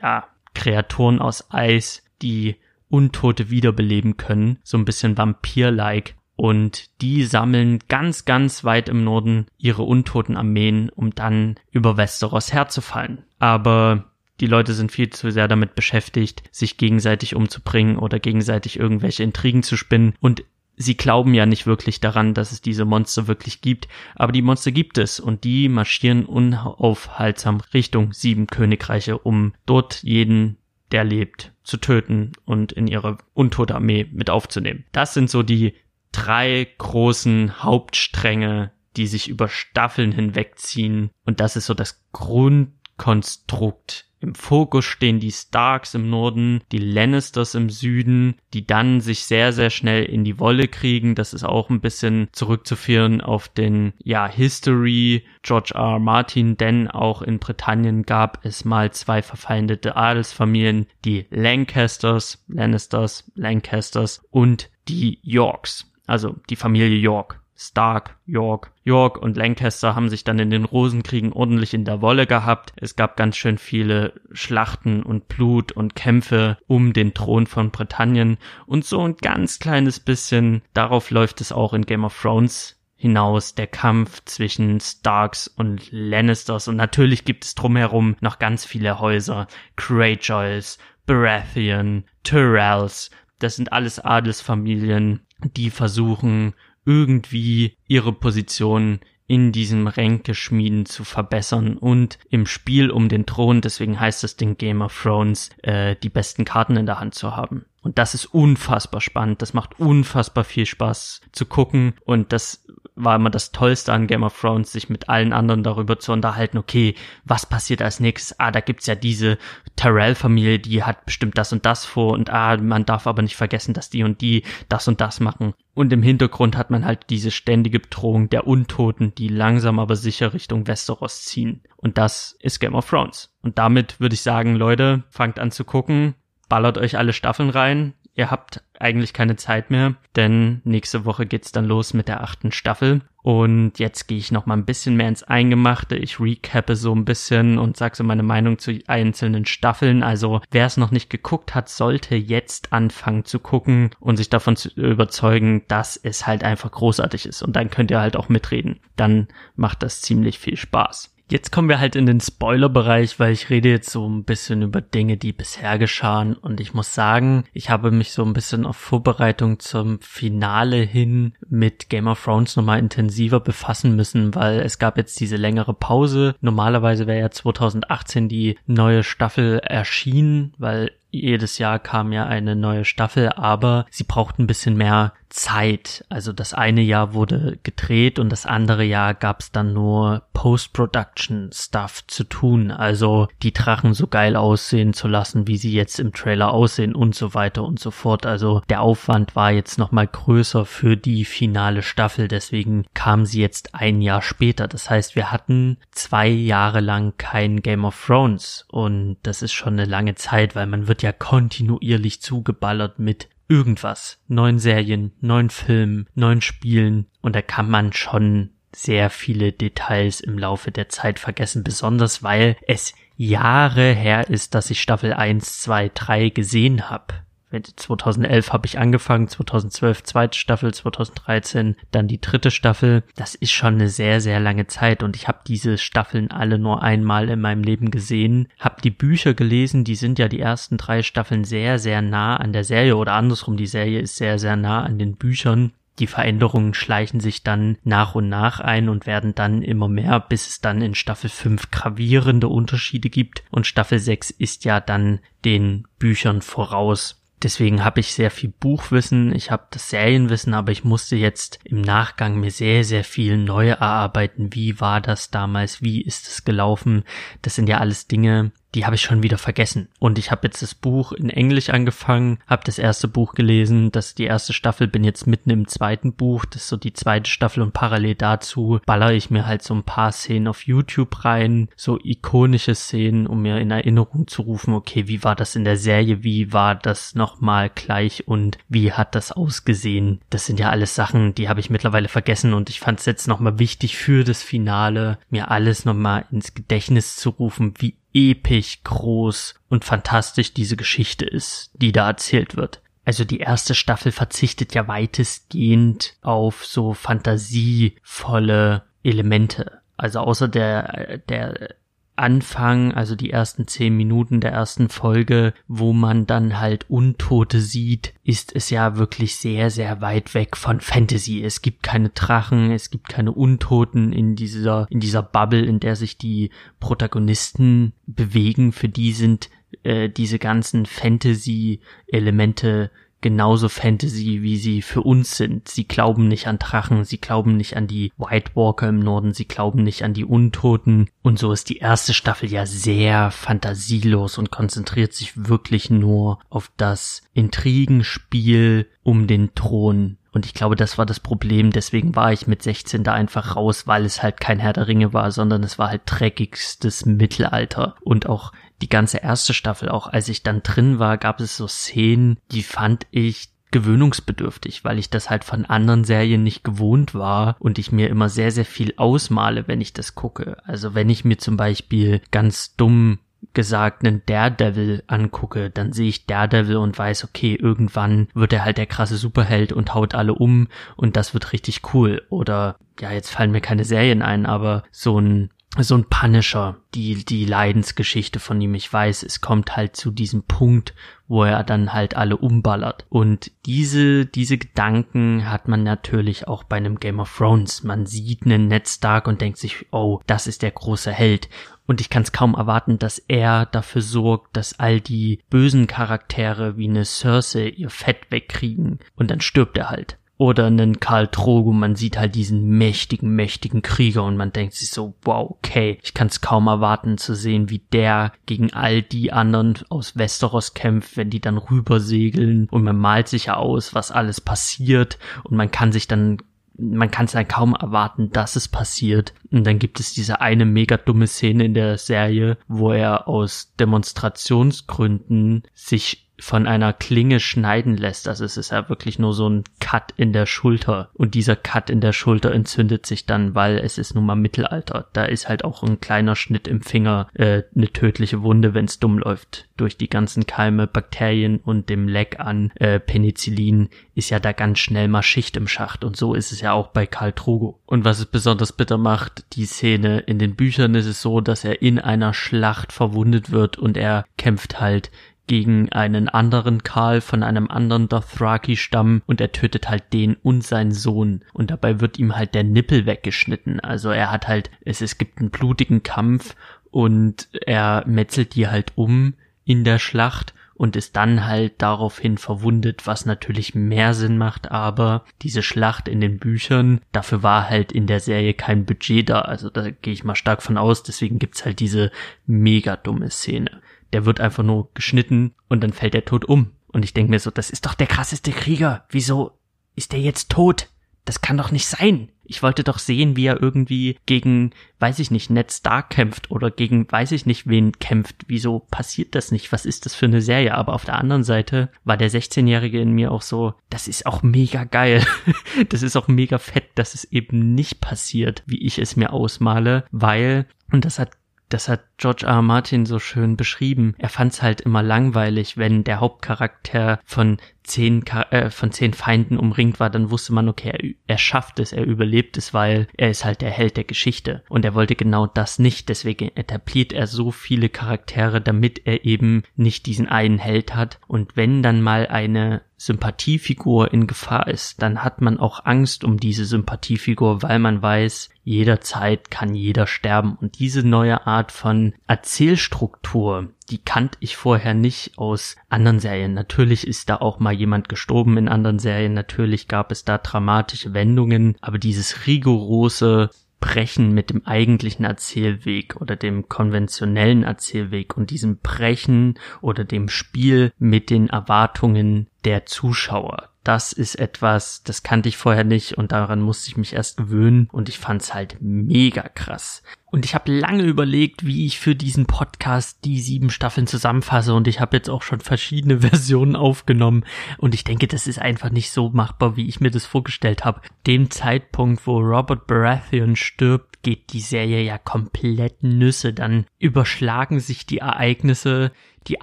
Speaker 1: ja, Kreaturen aus Eis, die Untote wiederbeleben können, so ein bisschen Vampir-like. Und die sammeln ganz, ganz weit im Norden ihre untoten Armeen, um dann über Westeros herzufallen. Aber die Leute sind viel zu sehr damit beschäftigt, sich gegenseitig umzubringen oder gegenseitig irgendwelche Intrigen zu spinnen. Und sie glauben ja nicht wirklich daran, dass es diese Monster wirklich gibt. Aber die Monster gibt es und die marschieren unaufhaltsam Richtung sieben Königreiche, um dort jeden der lebt, zu töten und in ihre untote Armee mit aufzunehmen. Das sind so die drei großen Hauptstränge, die sich über Staffeln hinwegziehen. Und das ist so das Grundkonstrukt im Fokus stehen die Starks im Norden, die Lannisters im Süden, die dann sich sehr, sehr schnell in die Wolle kriegen. Das ist auch ein bisschen zurückzuführen auf den, ja, History George R. Martin, denn auch in Britannien gab es mal zwei verfeindete Adelsfamilien, die Lancasters, Lannisters, Lancasters und die Yorks, also die Familie York. Stark, York. York und Lancaster haben sich dann in den Rosenkriegen ordentlich in der Wolle gehabt. Es gab ganz schön viele Schlachten und Blut und Kämpfe um den Thron von Britannien und so ein ganz kleines bisschen darauf läuft es auch in Game of Thrones hinaus, der Kampf zwischen Starks und Lannisters und natürlich gibt es drumherum noch ganz viele Häuser, Greyjoys, Baratheon, Tyrells, das sind alles Adelsfamilien, die versuchen irgendwie ihre Position in diesem Ränkeschmieden zu verbessern und im Spiel um den Thron, deswegen heißt das Ding Game of Thrones, äh, die besten Karten in der Hand zu haben. Und das ist unfassbar spannend, das macht unfassbar viel Spaß zu gucken und das war immer das Tollste an Game of Thrones, sich mit allen anderen darüber zu unterhalten, okay, was passiert als nächstes? Ah, da gibt's ja diese Tyrell-Familie, die hat bestimmt das und das vor und ah, man darf aber nicht vergessen, dass die und die das und das machen. Und im Hintergrund hat man halt diese ständige Bedrohung der Untoten, die langsam aber sicher Richtung Westeros ziehen. Und das ist Game of Thrones. Und damit würde ich sagen, Leute, fangt an zu gucken, ballert euch alle Staffeln rein. Ihr habt eigentlich keine Zeit mehr, denn nächste Woche geht's dann los mit der achten Staffel. Und jetzt gehe ich noch mal ein bisschen mehr ins Eingemachte. Ich recappe so ein bisschen und sage so meine Meinung zu einzelnen Staffeln. Also wer es noch nicht geguckt hat, sollte jetzt anfangen zu gucken und sich davon zu überzeugen, dass es halt einfach großartig ist. Und dann könnt ihr halt auch mitreden. Dann macht das ziemlich viel Spaß. Jetzt kommen wir halt in den Spoiler-Bereich, weil ich rede jetzt so ein bisschen über Dinge, die bisher geschahen. Und ich muss sagen, ich habe mich so ein bisschen auf Vorbereitung zum Finale hin mit Game of Thrones nochmal intensiver befassen müssen, weil es gab jetzt diese längere Pause. Normalerweise wäre ja 2018 die neue Staffel erschienen, weil jedes Jahr kam ja eine neue Staffel, aber sie braucht ein bisschen mehr Zeit. Also das eine Jahr wurde gedreht und das andere Jahr gab es dann nur Post-Production-Stuff zu tun. Also die Drachen so geil aussehen zu lassen, wie sie jetzt im Trailer aussehen und so weiter und so fort. Also der Aufwand war jetzt nochmal größer für die finale Staffel. Deswegen kam sie jetzt ein Jahr später. Das heißt, wir hatten zwei Jahre lang kein Game of Thrones und das ist schon eine lange Zeit, weil man wird ja kontinuierlich zugeballert mit irgendwas. Neuen Serien, neuen Filmen, neuen Spielen. Und da kann man schon sehr viele Details im Laufe der Zeit vergessen, besonders weil es Jahre her ist, dass ich Staffel 1, 2, 3 gesehen habe. 2011 habe ich angefangen, 2012 zweite Staffel, 2013 dann die dritte Staffel. Das ist schon eine sehr, sehr lange Zeit und ich habe diese Staffeln alle nur einmal in meinem Leben gesehen. Hab die Bücher gelesen, die sind ja die ersten drei Staffeln sehr, sehr nah an der Serie oder andersrum, die Serie ist sehr, sehr nah an den Büchern. Die Veränderungen schleichen sich dann nach und nach ein und werden dann immer mehr, bis es dann in Staffel 5 gravierende Unterschiede gibt. Und Staffel 6 ist ja dann den Büchern voraus. Deswegen habe ich sehr viel Buchwissen, ich habe das Serienwissen, aber ich musste jetzt im Nachgang mir sehr, sehr viel neu erarbeiten. Wie war das damals? Wie ist es gelaufen? Das sind ja alles Dinge, die habe ich schon wieder vergessen. Und ich habe jetzt das Buch in Englisch angefangen, habe das erste Buch gelesen, das ist die erste Staffel, bin jetzt mitten im zweiten Buch, das ist so die zweite Staffel und parallel dazu baller ich mir halt so ein paar Szenen auf YouTube rein, so ikonische Szenen, um mir in Erinnerung zu rufen, okay, wie war das in der Serie, wie war das nochmal gleich und wie hat das ausgesehen? Das sind ja alles Sachen, die habe ich mittlerweile vergessen und ich fand es jetzt nochmal wichtig für das Finale, mir alles nochmal ins Gedächtnis zu rufen, wie episch groß und fantastisch diese Geschichte ist, die da erzählt wird. Also die erste Staffel verzichtet ja weitestgehend auf so fantasievolle Elemente. Also außer der, der Anfang, also die ersten zehn Minuten der ersten Folge, wo man dann halt Untote sieht, ist es ja wirklich sehr, sehr weit weg von Fantasy. Es gibt keine Drachen, es gibt keine Untoten in dieser, in dieser Bubble, in der sich die Protagonisten bewegen. Für die sind äh, diese ganzen Fantasy-Elemente genauso Fantasy, wie sie für uns sind. Sie glauben nicht an Drachen, sie glauben nicht an die White Walker im Norden, sie glauben nicht an die Untoten. Und so ist die erste Staffel ja sehr fantasielos und konzentriert sich wirklich nur auf das Intrigenspiel um den Thron. Und ich glaube, das war das Problem. Deswegen war ich mit 16 da einfach raus, weil es halt kein Herr der Ringe war, sondern es war halt dreckigstes Mittelalter. Und auch die ganze erste Staffel, auch als ich dann drin war, gab es so Szenen, die fand ich gewöhnungsbedürftig, weil ich das halt von anderen Serien nicht gewohnt war und ich mir immer sehr, sehr viel ausmale, wenn ich das gucke. Also wenn ich mir zum Beispiel ganz dumm gesagt einen Daredevil angucke, dann sehe ich Daredevil und weiß, okay, irgendwann wird er halt der krasse Superheld und haut alle um und das wird richtig cool. Oder ja, jetzt fallen mir keine Serien ein, aber so ein so ein Punisher, die, die Leidensgeschichte von ihm. Ich weiß, es kommt halt zu diesem Punkt, wo er dann halt alle umballert. Und diese, diese Gedanken hat man natürlich auch bei einem Game of Thrones. Man sieht einen Ned Stark und denkt sich, oh, das ist der große Held. Und ich kann es kaum erwarten, dass er dafür sorgt, dass all die bösen Charaktere wie eine Cersei ihr Fett wegkriegen. Und dann stirbt er halt oder einen Karl Drogo, man sieht halt diesen mächtigen, mächtigen Krieger und man denkt sich so, wow, okay, ich kann es kaum erwarten zu sehen, wie der gegen all die anderen aus Westeros kämpft, wenn die dann rübersegeln und man malt sich ja aus, was alles passiert und man kann sich dann man kann es dann kaum erwarten, dass es passiert. Und dann gibt es diese eine mega dumme Szene in der Serie, wo er aus Demonstrationsgründen sich von einer Klinge schneiden lässt. Also es ist ja wirklich nur so ein Cut in der Schulter. Und dieser Cut in der Schulter entzündet sich dann, weil es ist nun mal Mittelalter. Da ist halt auch ein kleiner Schnitt im Finger äh, eine tödliche Wunde, wenn es dumm läuft. Durch die ganzen Keime, Bakterien und dem Leck an äh, Penicillin ist ja da ganz schnell mal Schicht im Schacht. Und so ist es ja auch bei Karl Trugo. Und was es besonders bitter macht, die Szene in den Büchern ist es so, dass er in einer Schlacht verwundet wird und er kämpft halt gegen einen anderen Karl von einem anderen Dothraki-Stamm und er tötet halt den und seinen Sohn. Und dabei wird ihm halt der Nippel weggeschnitten. Also er hat halt, es, es gibt einen blutigen Kampf und er metzelt die halt um in der Schlacht und ist dann halt daraufhin verwundet, was natürlich mehr Sinn macht, aber diese Schlacht in den Büchern, dafür war halt in der Serie kein Budget da, also da gehe ich mal stark von aus, deswegen gibt's halt diese mega dumme Szene der wird einfach nur geschnitten und dann fällt er tot um. Und ich denke mir so, das ist doch der krasseste Krieger. Wieso ist der jetzt tot? Das kann doch nicht sein. Ich wollte doch sehen, wie er irgendwie gegen, weiß ich nicht, Ned Stark kämpft oder gegen, weiß ich nicht, wen kämpft. Wieso passiert das nicht? Was ist das für eine Serie? Aber auf der anderen Seite war der 16-Jährige in mir auch so, das ist auch mega geil. (laughs) das ist auch mega fett, dass es eben nicht passiert, wie ich es mir ausmale, weil, und das hat das hat George R. R. Martin so schön beschrieben. Er fand es halt immer langweilig, wenn der Hauptcharakter von zehn, äh, von zehn Feinden umringt war, dann wusste man, okay, er, er schafft es, er überlebt es, weil er ist halt der Held der Geschichte. Und er wollte genau das nicht, deswegen etabliert er so viele Charaktere, damit er eben nicht diesen einen Held hat. Und wenn dann mal eine Sympathiefigur in Gefahr ist, dann hat man auch Angst um diese Sympathiefigur, weil man weiß, jederzeit kann jeder sterben. Und diese neue Art von Erzählstruktur, die kannte ich vorher nicht aus anderen Serien. Natürlich ist da auch mal jemand gestorben in anderen Serien, natürlich gab es da dramatische Wendungen, aber dieses rigorose Brechen mit dem eigentlichen Erzählweg oder dem konventionellen Erzählweg und diesem Brechen oder dem Spiel mit den Erwartungen der Zuschauer das ist etwas, das kannte ich vorher nicht und daran musste ich mich erst gewöhnen und ich fand's halt mega krass. Und ich habe lange überlegt, wie ich für diesen Podcast die sieben Staffeln zusammenfasse. Und ich habe jetzt auch schon verschiedene (laughs) Versionen aufgenommen. Und ich denke, das ist einfach nicht so machbar, wie ich mir das vorgestellt habe. Dem Zeitpunkt, wo Robert Baratheon stirbt, geht die Serie ja komplett Nüsse. Dann überschlagen sich die Ereignisse, die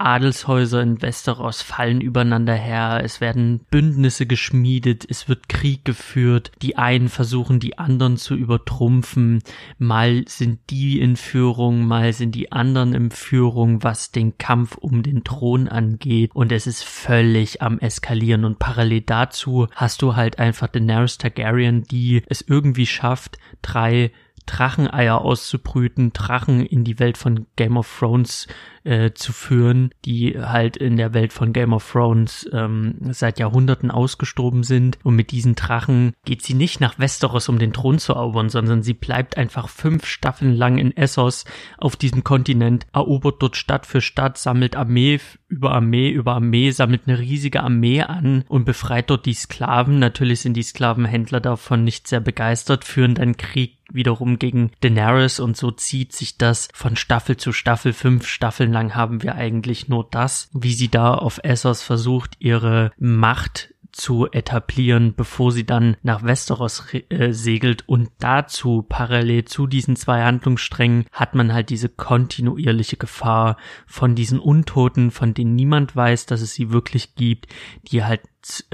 Speaker 1: Adelshäuser in Westeros fallen übereinander her, es werden Bündnisse geschmiedet, es wird Krieg geführt, die einen versuchen die anderen zu übertrumpfen, mal sind die in Führung, mal sind die anderen in Führung, was den Kampf um den Thron angeht. Und es ist völlig am eskalieren. Und parallel dazu hast du halt einfach Daenerys Targaryen, die es irgendwie schafft, drei Dracheneier auszubrüten, Drachen in die Welt von Game of Thrones äh, zu führen, die halt in der Welt von Game of Thrones ähm, seit Jahrhunderten ausgestorben sind. Und mit diesen Drachen geht sie nicht nach Westeros, um den Thron zu erobern, sondern sie bleibt einfach fünf Staffeln lang in Essos auf diesem Kontinent, erobert dort Stadt für Stadt, sammelt Armee über Armee über Armee, sammelt eine riesige Armee an und befreit dort die Sklaven. Natürlich sind die Sklavenhändler davon nicht sehr begeistert, führen dann Krieg wiederum gegen Daenerys und so zieht sich das von Staffel zu Staffel. Fünf Staffeln lang haben wir eigentlich nur das, wie sie da auf Essos versucht, ihre Macht zu etablieren, bevor sie dann nach Westeros äh, segelt und dazu parallel zu diesen zwei Handlungssträngen hat man halt diese kontinuierliche Gefahr von diesen Untoten, von denen niemand weiß, dass es sie wirklich gibt, die halt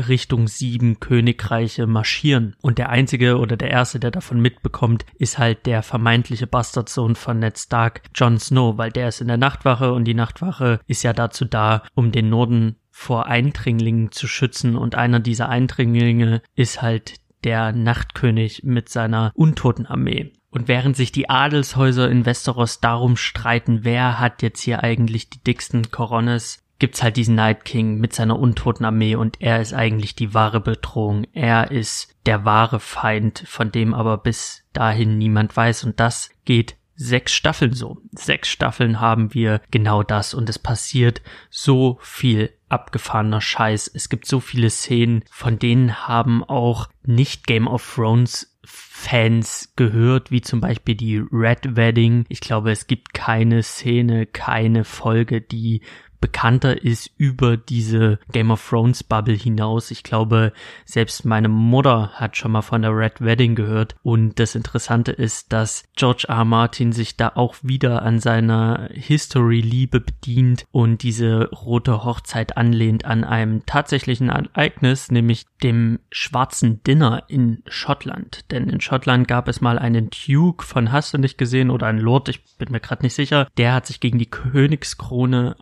Speaker 1: Richtung sieben Königreiche marschieren. Und der einzige oder der erste, der davon mitbekommt, ist halt der vermeintliche Bastardsohn von Ned Stark, Jon Snow, weil der ist in der Nachtwache und die Nachtwache ist ja dazu da, um den Norden vor Eindringlingen zu schützen und einer dieser Eindringlinge ist halt der Nachtkönig mit seiner Untotenarmee. Und während sich die Adelshäuser in Westeros darum streiten, wer hat jetzt hier eigentlich die dicksten Korones, gibt's halt diesen Night King mit seiner untoten Armee und er ist eigentlich die wahre Bedrohung. Er ist der wahre Feind, von dem aber bis dahin niemand weiß und das geht sechs Staffeln so. Sechs Staffeln haben wir genau das und es passiert so viel abgefahrener Scheiß. Es gibt so viele Szenen, von denen haben auch nicht Game of Thrones Fans gehört, wie zum Beispiel die Red Wedding. Ich glaube, es gibt keine Szene, keine Folge, die bekannter ist über diese Game of Thrones Bubble hinaus. Ich glaube, selbst meine Mutter hat schon mal von der Red Wedding gehört. Und das Interessante ist, dass George R. Martin sich da auch wieder an seiner History-Liebe bedient und diese rote Hochzeit anlehnt an einem tatsächlichen Ereignis, nämlich dem schwarzen Dinner in Schottland. Denn in Schottland gab es mal einen Duke von Hast du nicht gesehen oder einen Lord, ich bin mir gerade nicht sicher. Der hat sich gegen die Königskrone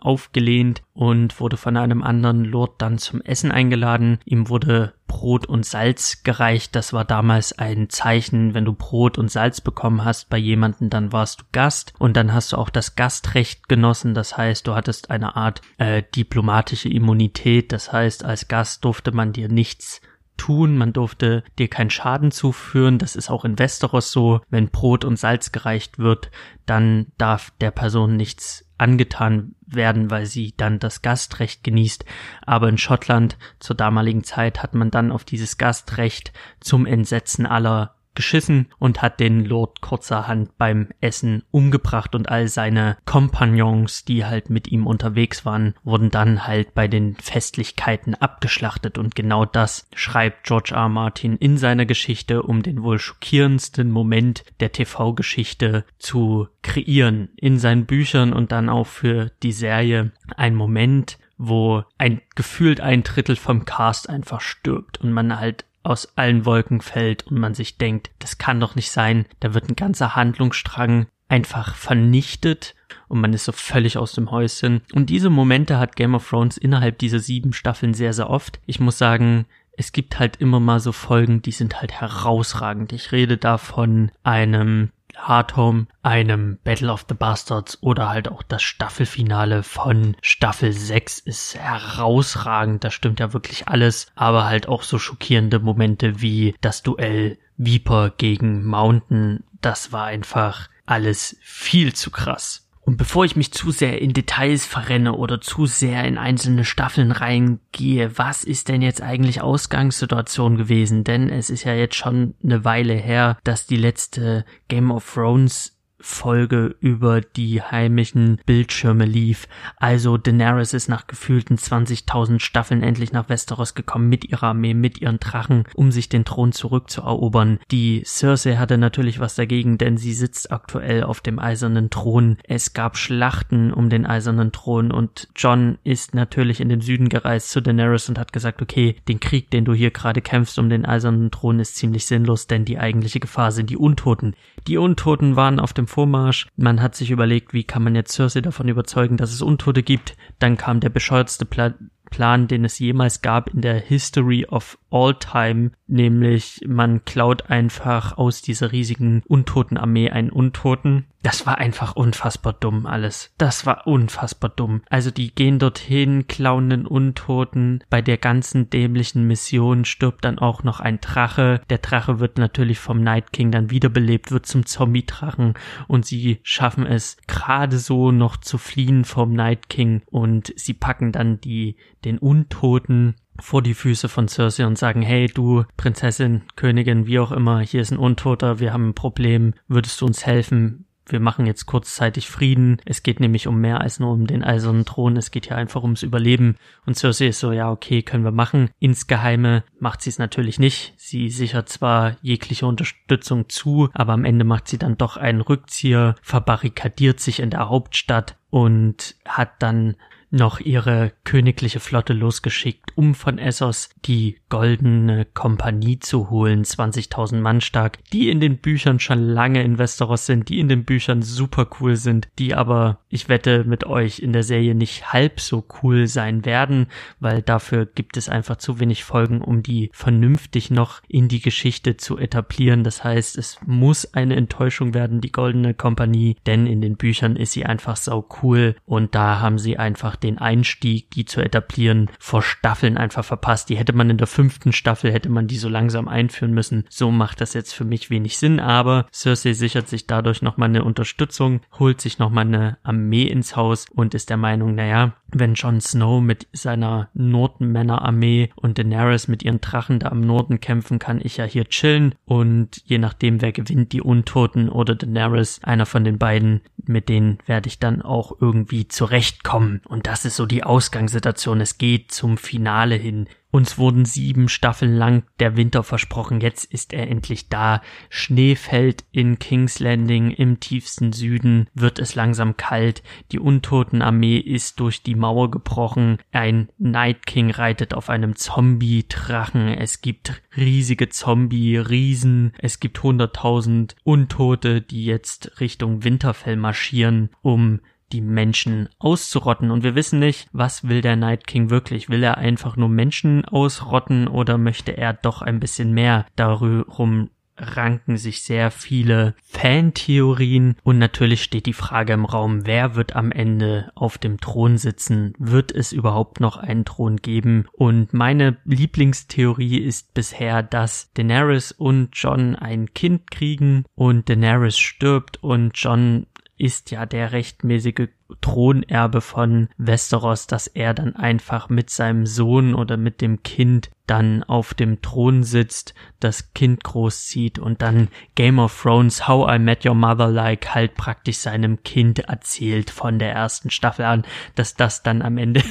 Speaker 1: aufgelehnt und wurde von einem anderen Lord dann zum Essen eingeladen. Ihm wurde Brot und Salz gereicht. Das war damals ein Zeichen, wenn du Brot und Salz bekommen hast bei jemanden, dann warst du Gast und dann hast du auch das Gastrecht genossen. Das heißt, du hattest eine Art äh, diplomatische Immunität. Das heißt, als Gast durfte man dir nichts tun, man durfte dir keinen Schaden zuführen. Das ist auch in Westeros so. Wenn Brot und Salz gereicht wird, dann darf der Person nichts angetan werden, weil sie dann das Gastrecht genießt. Aber in Schottland zur damaligen Zeit hat man dann auf dieses Gastrecht zum Entsetzen aller geschissen und hat den Lord kurzerhand beim Essen umgebracht und all seine Kompagnons, die halt mit ihm unterwegs waren, wurden dann halt bei den Festlichkeiten abgeschlachtet und genau das schreibt George R. Martin in seiner Geschichte, um den wohl schockierendsten Moment der TV-Geschichte zu kreieren in seinen Büchern und dann auch für die Serie ein Moment, wo ein gefühlt ein Drittel vom Cast einfach stirbt und man halt aus allen Wolken fällt und man sich denkt, das kann doch nicht sein, da wird ein ganzer Handlungsstrang einfach vernichtet und man ist so völlig aus dem Häuschen. Und diese Momente hat Game of Thrones innerhalb dieser sieben Staffeln sehr, sehr oft. Ich muss sagen, es gibt halt immer mal so Folgen, die sind halt herausragend. Ich rede da von einem Hardhome, einem Battle of the Bastards oder halt auch das Staffelfinale von Staffel 6 ist herausragend. Da stimmt ja wirklich alles, aber halt auch so schockierende Momente wie das Duell Viper gegen Mountain. Das war einfach alles viel zu krass. Und bevor ich mich zu sehr in Details verrenne oder zu sehr in einzelne Staffeln reingehe, was ist denn jetzt eigentlich Ausgangssituation gewesen? Denn es ist ja jetzt schon eine Weile her, dass die letzte Game of Thrones Folge über die heimischen Bildschirme lief. Also Daenerys ist nach gefühlten 20.000 Staffeln endlich nach Westeros gekommen mit ihrer Armee, mit ihren Drachen, um sich den Thron zurückzuerobern. Die Cersei hatte natürlich was dagegen, denn sie sitzt aktuell auf dem eisernen Thron. Es gab Schlachten um den eisernen Thron und John ist natürlich in den Süden gereist zu Daenerys und hat gesagt, okay, den Krieg, den du hier gerade kämpfst um den eisernen Thron ist ziemlich sinnlos, denn die eigentliche Gefahr sind die Untoten. Die Untoten waren auf dem Vormarsch. Man hat sich überlegt, wie kann man jetzt Cersei davon überzeugen, dass es Untote gibt. Dann kam der bescheuertste Pla Plan, den es jemals gab in der History of All Time, nämlich man klaut einfach aus dieser riesigen Untotenarmee einen Untoten. Das war einfach unfassbar dumm alles. Das war unfassbar dumm. Also die gehen dorthin, klauen einen Untoten. Bei der ganzen dämlichen Mission stirbt dann auch noch ein Drache. Der Drache wird natürlich vom Night King dann wiederbelebt, wird zum Zombie-Drachen und sie schaffen es gerade so noch zu fliehen vom Night King und sie packen dann die, den Untoten vor die Füße von Cersei und sagen, hey du Prinzessin, Königin, wie auch immer, hier ist ein Untoter, wir haben ein Problem, würdest du uns helfen? Wir machen jetzt kurzzeitig Frieden. Es geht nämlich um mehr als nur um den eisernen Thron. Es geht hier einfach ums Überleben. Und Cersei ist so, ja, okay, können wir machen. Insgeheime macht sie es natürlich nicht. Sie sichert zwar jegliche Unterstützung zu, aber am Ende macht sie dann doch einen Rückzieher, verbarrikadiert sich in der Hauptstadt und hat dann noch ihre königliche Flotte losgeschickt, um von Essos die goldene Kompanie zu holen, 20.000 Mann stark, die in den Büchern schon lange in Westeros sind, die in den Büchern super cool sind, die aber, ich wette mit euch, in der Serie nicht halb so cool sein werden, weil dafür gibt es einfach zu wenig Folgen, um die vernünftig noch in die Geschichte zu etablieren. Das heißt, es muss eine Enttäuschung werden, die goldene Kompanie, denn in den Büchern ist sie einfach sau cool und da haben sie einfach den Einstieg, die zu etablieren, vor Staffeln einfach verpasst. Die hätte man in der fünften Staffel, hätte man die so langsam einführen müssen. So macht das jetzt für mich wenig Sinn, aber Cersei sichert sich dadurch nochmal eine Unterstützung, holt sich nochmal eine Armee ins Haus und ist der Meinung, naja, wenn Jon Snow mit seiner Nordmännerarmee und Daenerys mit ihren Drachen da am Norden kämpfen, kann ich ja hier chillen und je nachdem, wer gewinnt, die Untoten oder Daenerys, einer von den beiden, mit denen werde ich dann auch irgendwie zurechtkommen. Und das ist so die Ausgangssituation. Es geht zum Finale hin. Uns wurden sieben Staffeln lang der Winter versprochen, jetzt ist er endlich da. Schnee fällt in King's Landing im tiefsten Süden, wird es langsam kalt, die Untotenarmee ist durch die Mauer gebrochen, ein Night King reitet auf einem Zombie-Drachen, es gibt riesige Zombie-Riesen, es gibt hunderttausend Untote, die jetzt Richtung Winterfell marschieren, um die Menschen auszurotten. Und wir wissen nicht, was will der Night King wirklich? Will er einfach nur Menschen ausrotten oder möchte er doch ein bisschen mehr? Darum ranken sich sehr viele Fantheorien und natürlich steht die Frage im Raum, wer wird am Ende auf dem Thron sitzen? Wird es überhaupt noch einen Thron geben? Und meine Lieblingstheorie ist bisher, dass Daenerys und John ein Kind kriegen und Daenerys stirbt und John ist ja der rechtmäßige Thronerbe von Westeros, dass er dann einfach mit seinem Sohn oder mit dem Kind dann auf dem Thron sitzt, das Kind großzieht und dann Game of Thrones How I Met Your Mother like halt praktisch seinem Kind erzählt von der ersten Staffel an, dass das dann am Ende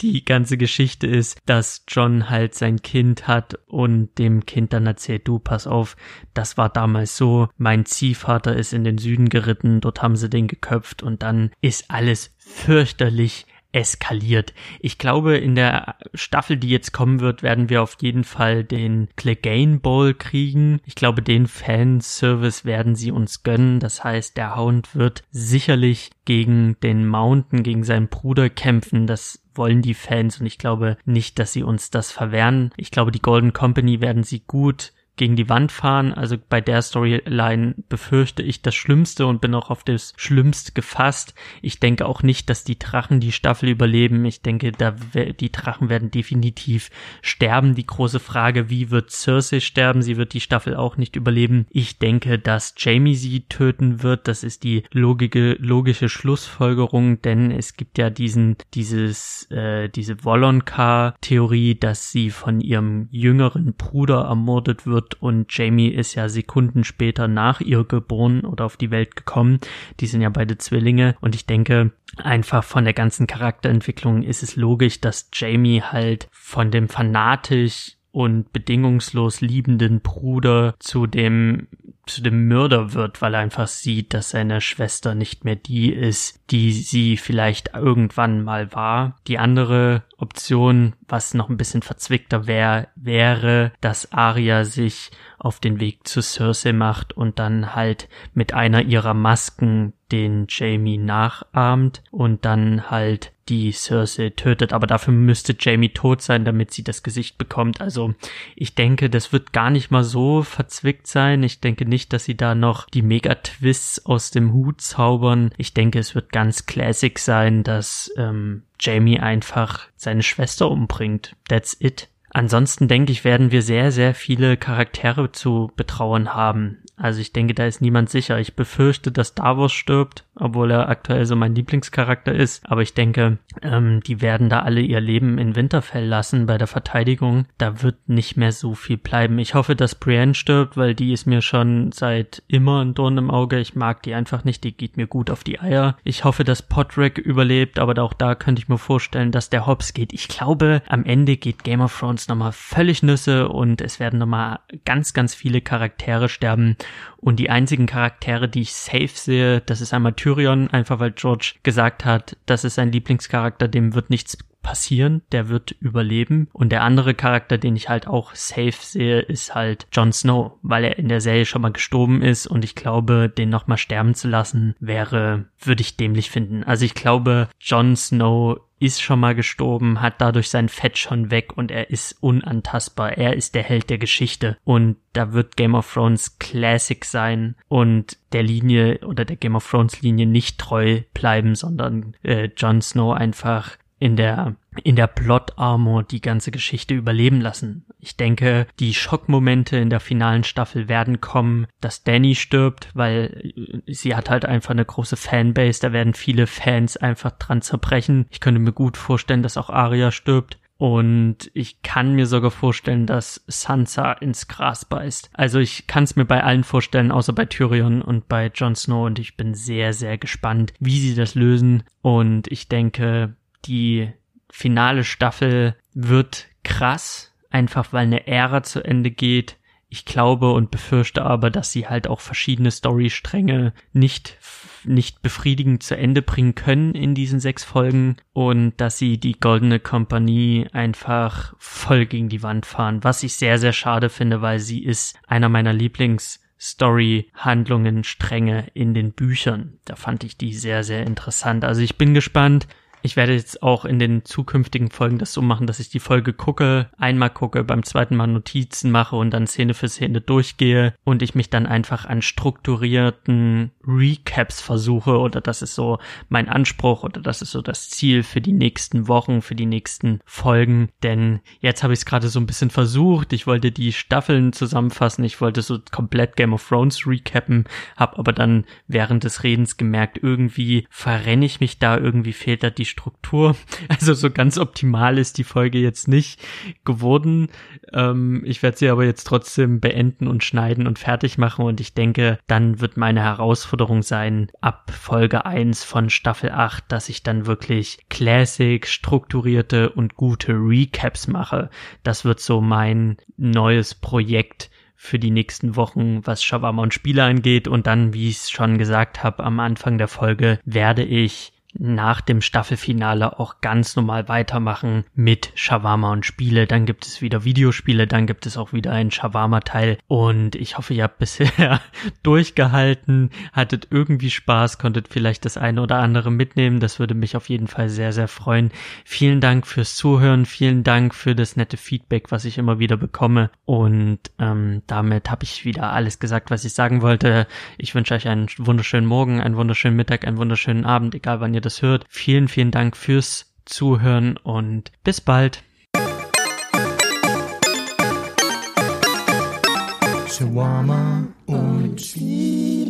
Speaker 1: die ganze Geschichte ist, dass John halt sein Kind hat und dem Kind dann erzählt, du, pass auf, das war damals so, mein Ziehvater ist in den Süden geritten, dort haben sie den geköpft und dann ist alles fürchterlich eskaliert. Ich glaube, in der Staffel, die jetzt kommen wird, werden wir auf jeden Fall den Clegane Bowl kriegen. Ich glaube, den Fanservice werden sie uns gönnen. Das heißt, der Hound wird sicherlich gegen den Mountain, gegen seinen Bruder kämpfen. Das wollen die Fans und ich glaube nicht, dass sie uns das verwehren. Ich glaube, die Golden Company werden sie gut gegen die Wand fahren. Also bei der Storyline befürchte ich das Schlimmste und bin auch auf das Schlimmste gefasst. Ich denke auch nicht, dass die Drachen die Staffel überleben. Ich denke, da die Drachen werden definitiv sterben. Die große Frage, wie wird Cersei sterben? Sie wird die Staffel auch nicht überleben. Ich denke, dass Jamie sie töten wird. Das ist die logische, logische Schlussfolgerung, denn es gibt ja diesen, dieses, äh, diese Volonka-Theorie, dass sie von ihrem jüngeren Bruder ermordet wird wird und Jamie ist ja Sekunden später nach ihr geboren oder auf die Welt gekommen. Die sind ja beide Zwillinge und ich denke, einfach von der ganzen Charakterentwicklung ist es logisch, dass Jamie halt von dem fanatisch und bedingungslos liebenden Bruder zu dem zu dem Mörder wird, weil er einfach sieht, dass seine Schwester nicht mehr die ist, die sie vielleicht irgendwann mal war. Die andere Option, was noch ein bisschen verzwickter wäre, wäre, dass Arya sich auf den Weg zu Cersei macht und dann halt mit einer ihrer Masken den Jamie nachahmt und dann halt die Cersei tötet. Aber dafür müsste Jamie tot sein, damit sie das Gesicht bekommt. Also ich denke, das wird gar nicht mal so verzwickt sein. Ich denke nicht, dass sie da noch die Mega-Twists aus dem Hut zaubern. Ich denke, es wird ganz classic sein, dass ähm, Jamie einfach seine Schwester umbringt. That's it. Ansonsten denke ich, werden wir sehr, sehr viele Charaktere zu betrauern haben. Also ich denke, da ist niemand sicher. Ich befürchte, dass Davos stirbt, obwohl er aktuell so mein Lieblingscharakter ist. Aber ich denke, ähm, die werden da alle ihr Leben in Winterfell lassen bei der Verteidigung. Da wird nicht mehr so viel bleiben. Ich hoffe, dass Brienne stirbt, weil die ist mir schon seit immer ein Dorn im Auge. Ich mag die einfach nicht. Die geht mir gut auf die Eier. Ich hoffe, dass Podrick überlebt, aber auch da könnte ich mir vorstellen, dass der Hobbs geht. Ich glaube, am Ende geht Game of Thrones nochmal völlig Nüsse und es werden nochmal ganz, ganz viele Charaktere sterben. Und die einzigen Charaktere, die ich safe sehe, das ist einmal Tyrion, einfach weil George gesagt hat, das ist sein Lieblingscharakter, dem wird nichts passieren, der wird überleben. Und der andere Charakter, den ich halt auch safe sehe, ist halt Jon Snow, weil er in der Serie schon mal gestorben ist und ich glaube, den nochmal sterben zu lassen, wäre, würde ich dämlich finden. Also ich glaube, Jon Snow ist schon mal gestorben, hat dadurch sein Fett schon weg und er ist unantastbar. Er ist der Held der Geschichte und da wird Game of Thrones Classic sein und der Linie oder der Game of Thrones Linie nicht treu bleiben, sondern äh, Jon Snow einfach in der in der Plot Armor die ganze Geschichte überleben lassen. Ich denke, die Schockmomente in der finalen Staffel werden kommen, dass Danny stirbt, weil sie hat halt einfach eine große Fanbase, da werden viele Fans einfach dran zerbrechen. Ich könnte mir gut vorstellen, dass auch Arya stirbt und ich kann mir sogar vorstellen, dass Sansa ins Gras beißt. Also ich kann es mir bei allen vorstellen, außer bei Tyrion und bei Jon Snow und ich bin sehr, sehr gespannt, wie sie das lösen und ich denke, die finale Staffel wird krass, einfach weil eine Ära zu Ende geht. Ich glaube und befürchte aber, dass sie halt auch verschiedene Storystränge nicht nicht befriedigend zu Ende bringen können in diesen sechs Folgen und dass sie die Goldene Kompanie einfach voll gegen die Wand fahren, was ich sehr, sehr schade finde, weil sie ist einer meiner Lieblings Story-Handlungen, Stränge in den Büchern. Da fand ich die sehr, sehr interessant. Also ich bin gespannt, ich werde jetzt auch in den zukünftigen Folgen das so machen, dass ich die Folge gucke, einmal gucke, beim zweiten Mal Notizen mache und dann Szene für Szene durchgehe und ich mich dann einfach an strukturierten Recaps versuche oder das ist so mein Anspruch oder das ist so das Ziel für die nächsten Wochen, für die nächsten Folgen. Denn jetzt habe ich es gerade so ein bisschen versucht. Ich wollte die Staffeln zusammenfassen. Ich wollte so komplett Game of Thrones recappen, habe aber dann während des Redens gemerkt, irgendwie verrenne ich mich da, irgendwie fehlt da die Struktur. (laughs) Also so ganz optimal ist die Folge jetzt nicht geworden. Ähm, ich werde sie aber jetzt trotzdem beenden und schneiden und fertig machen und ich denke, dann wird meine Herausforderung sein, ab Folge 1 von Staffel 8, dass ich dann wirklich Classic, strukturierte und gute Recaps mache. Das wird so mein neues Projekt für die nächsten Wochen, was Shawarma und Spiele angeht. Und dann, wie ich es schon gesagt habe am Anfang der Folge, werde ich nach dem Staffelfinale auch ganz normal weitermachen mit Shawarma und Spiele. Dann gibt es wieder Videospiele, dann gibt es auch wieder einen Shawarma-Teil. Und ich hoffe, ihr habt (laughs) bisher durchgehalten, hattet irgendwie Spaß, konntet vielleicht das eine oder andere mitnehmen. Das würde mich auf jeden Fall sehr, sehr freuen. Vielen Dank fürs Zuhören, vielen Dank für das nette Feedback, was ich immer wieder bekomme. Und ähm, damit habe ich wieder alles gesagt, was ich sagen wollte. Ich wünsche euch einen wunderschönen Morgen, einen wunderschönen Mittag, einen wunderschönen Abend, egal wann ihr das hört. Vielen, vielen Dank fürs Zuhören und bis bald.
Speaker 2: Shawarma und Chile.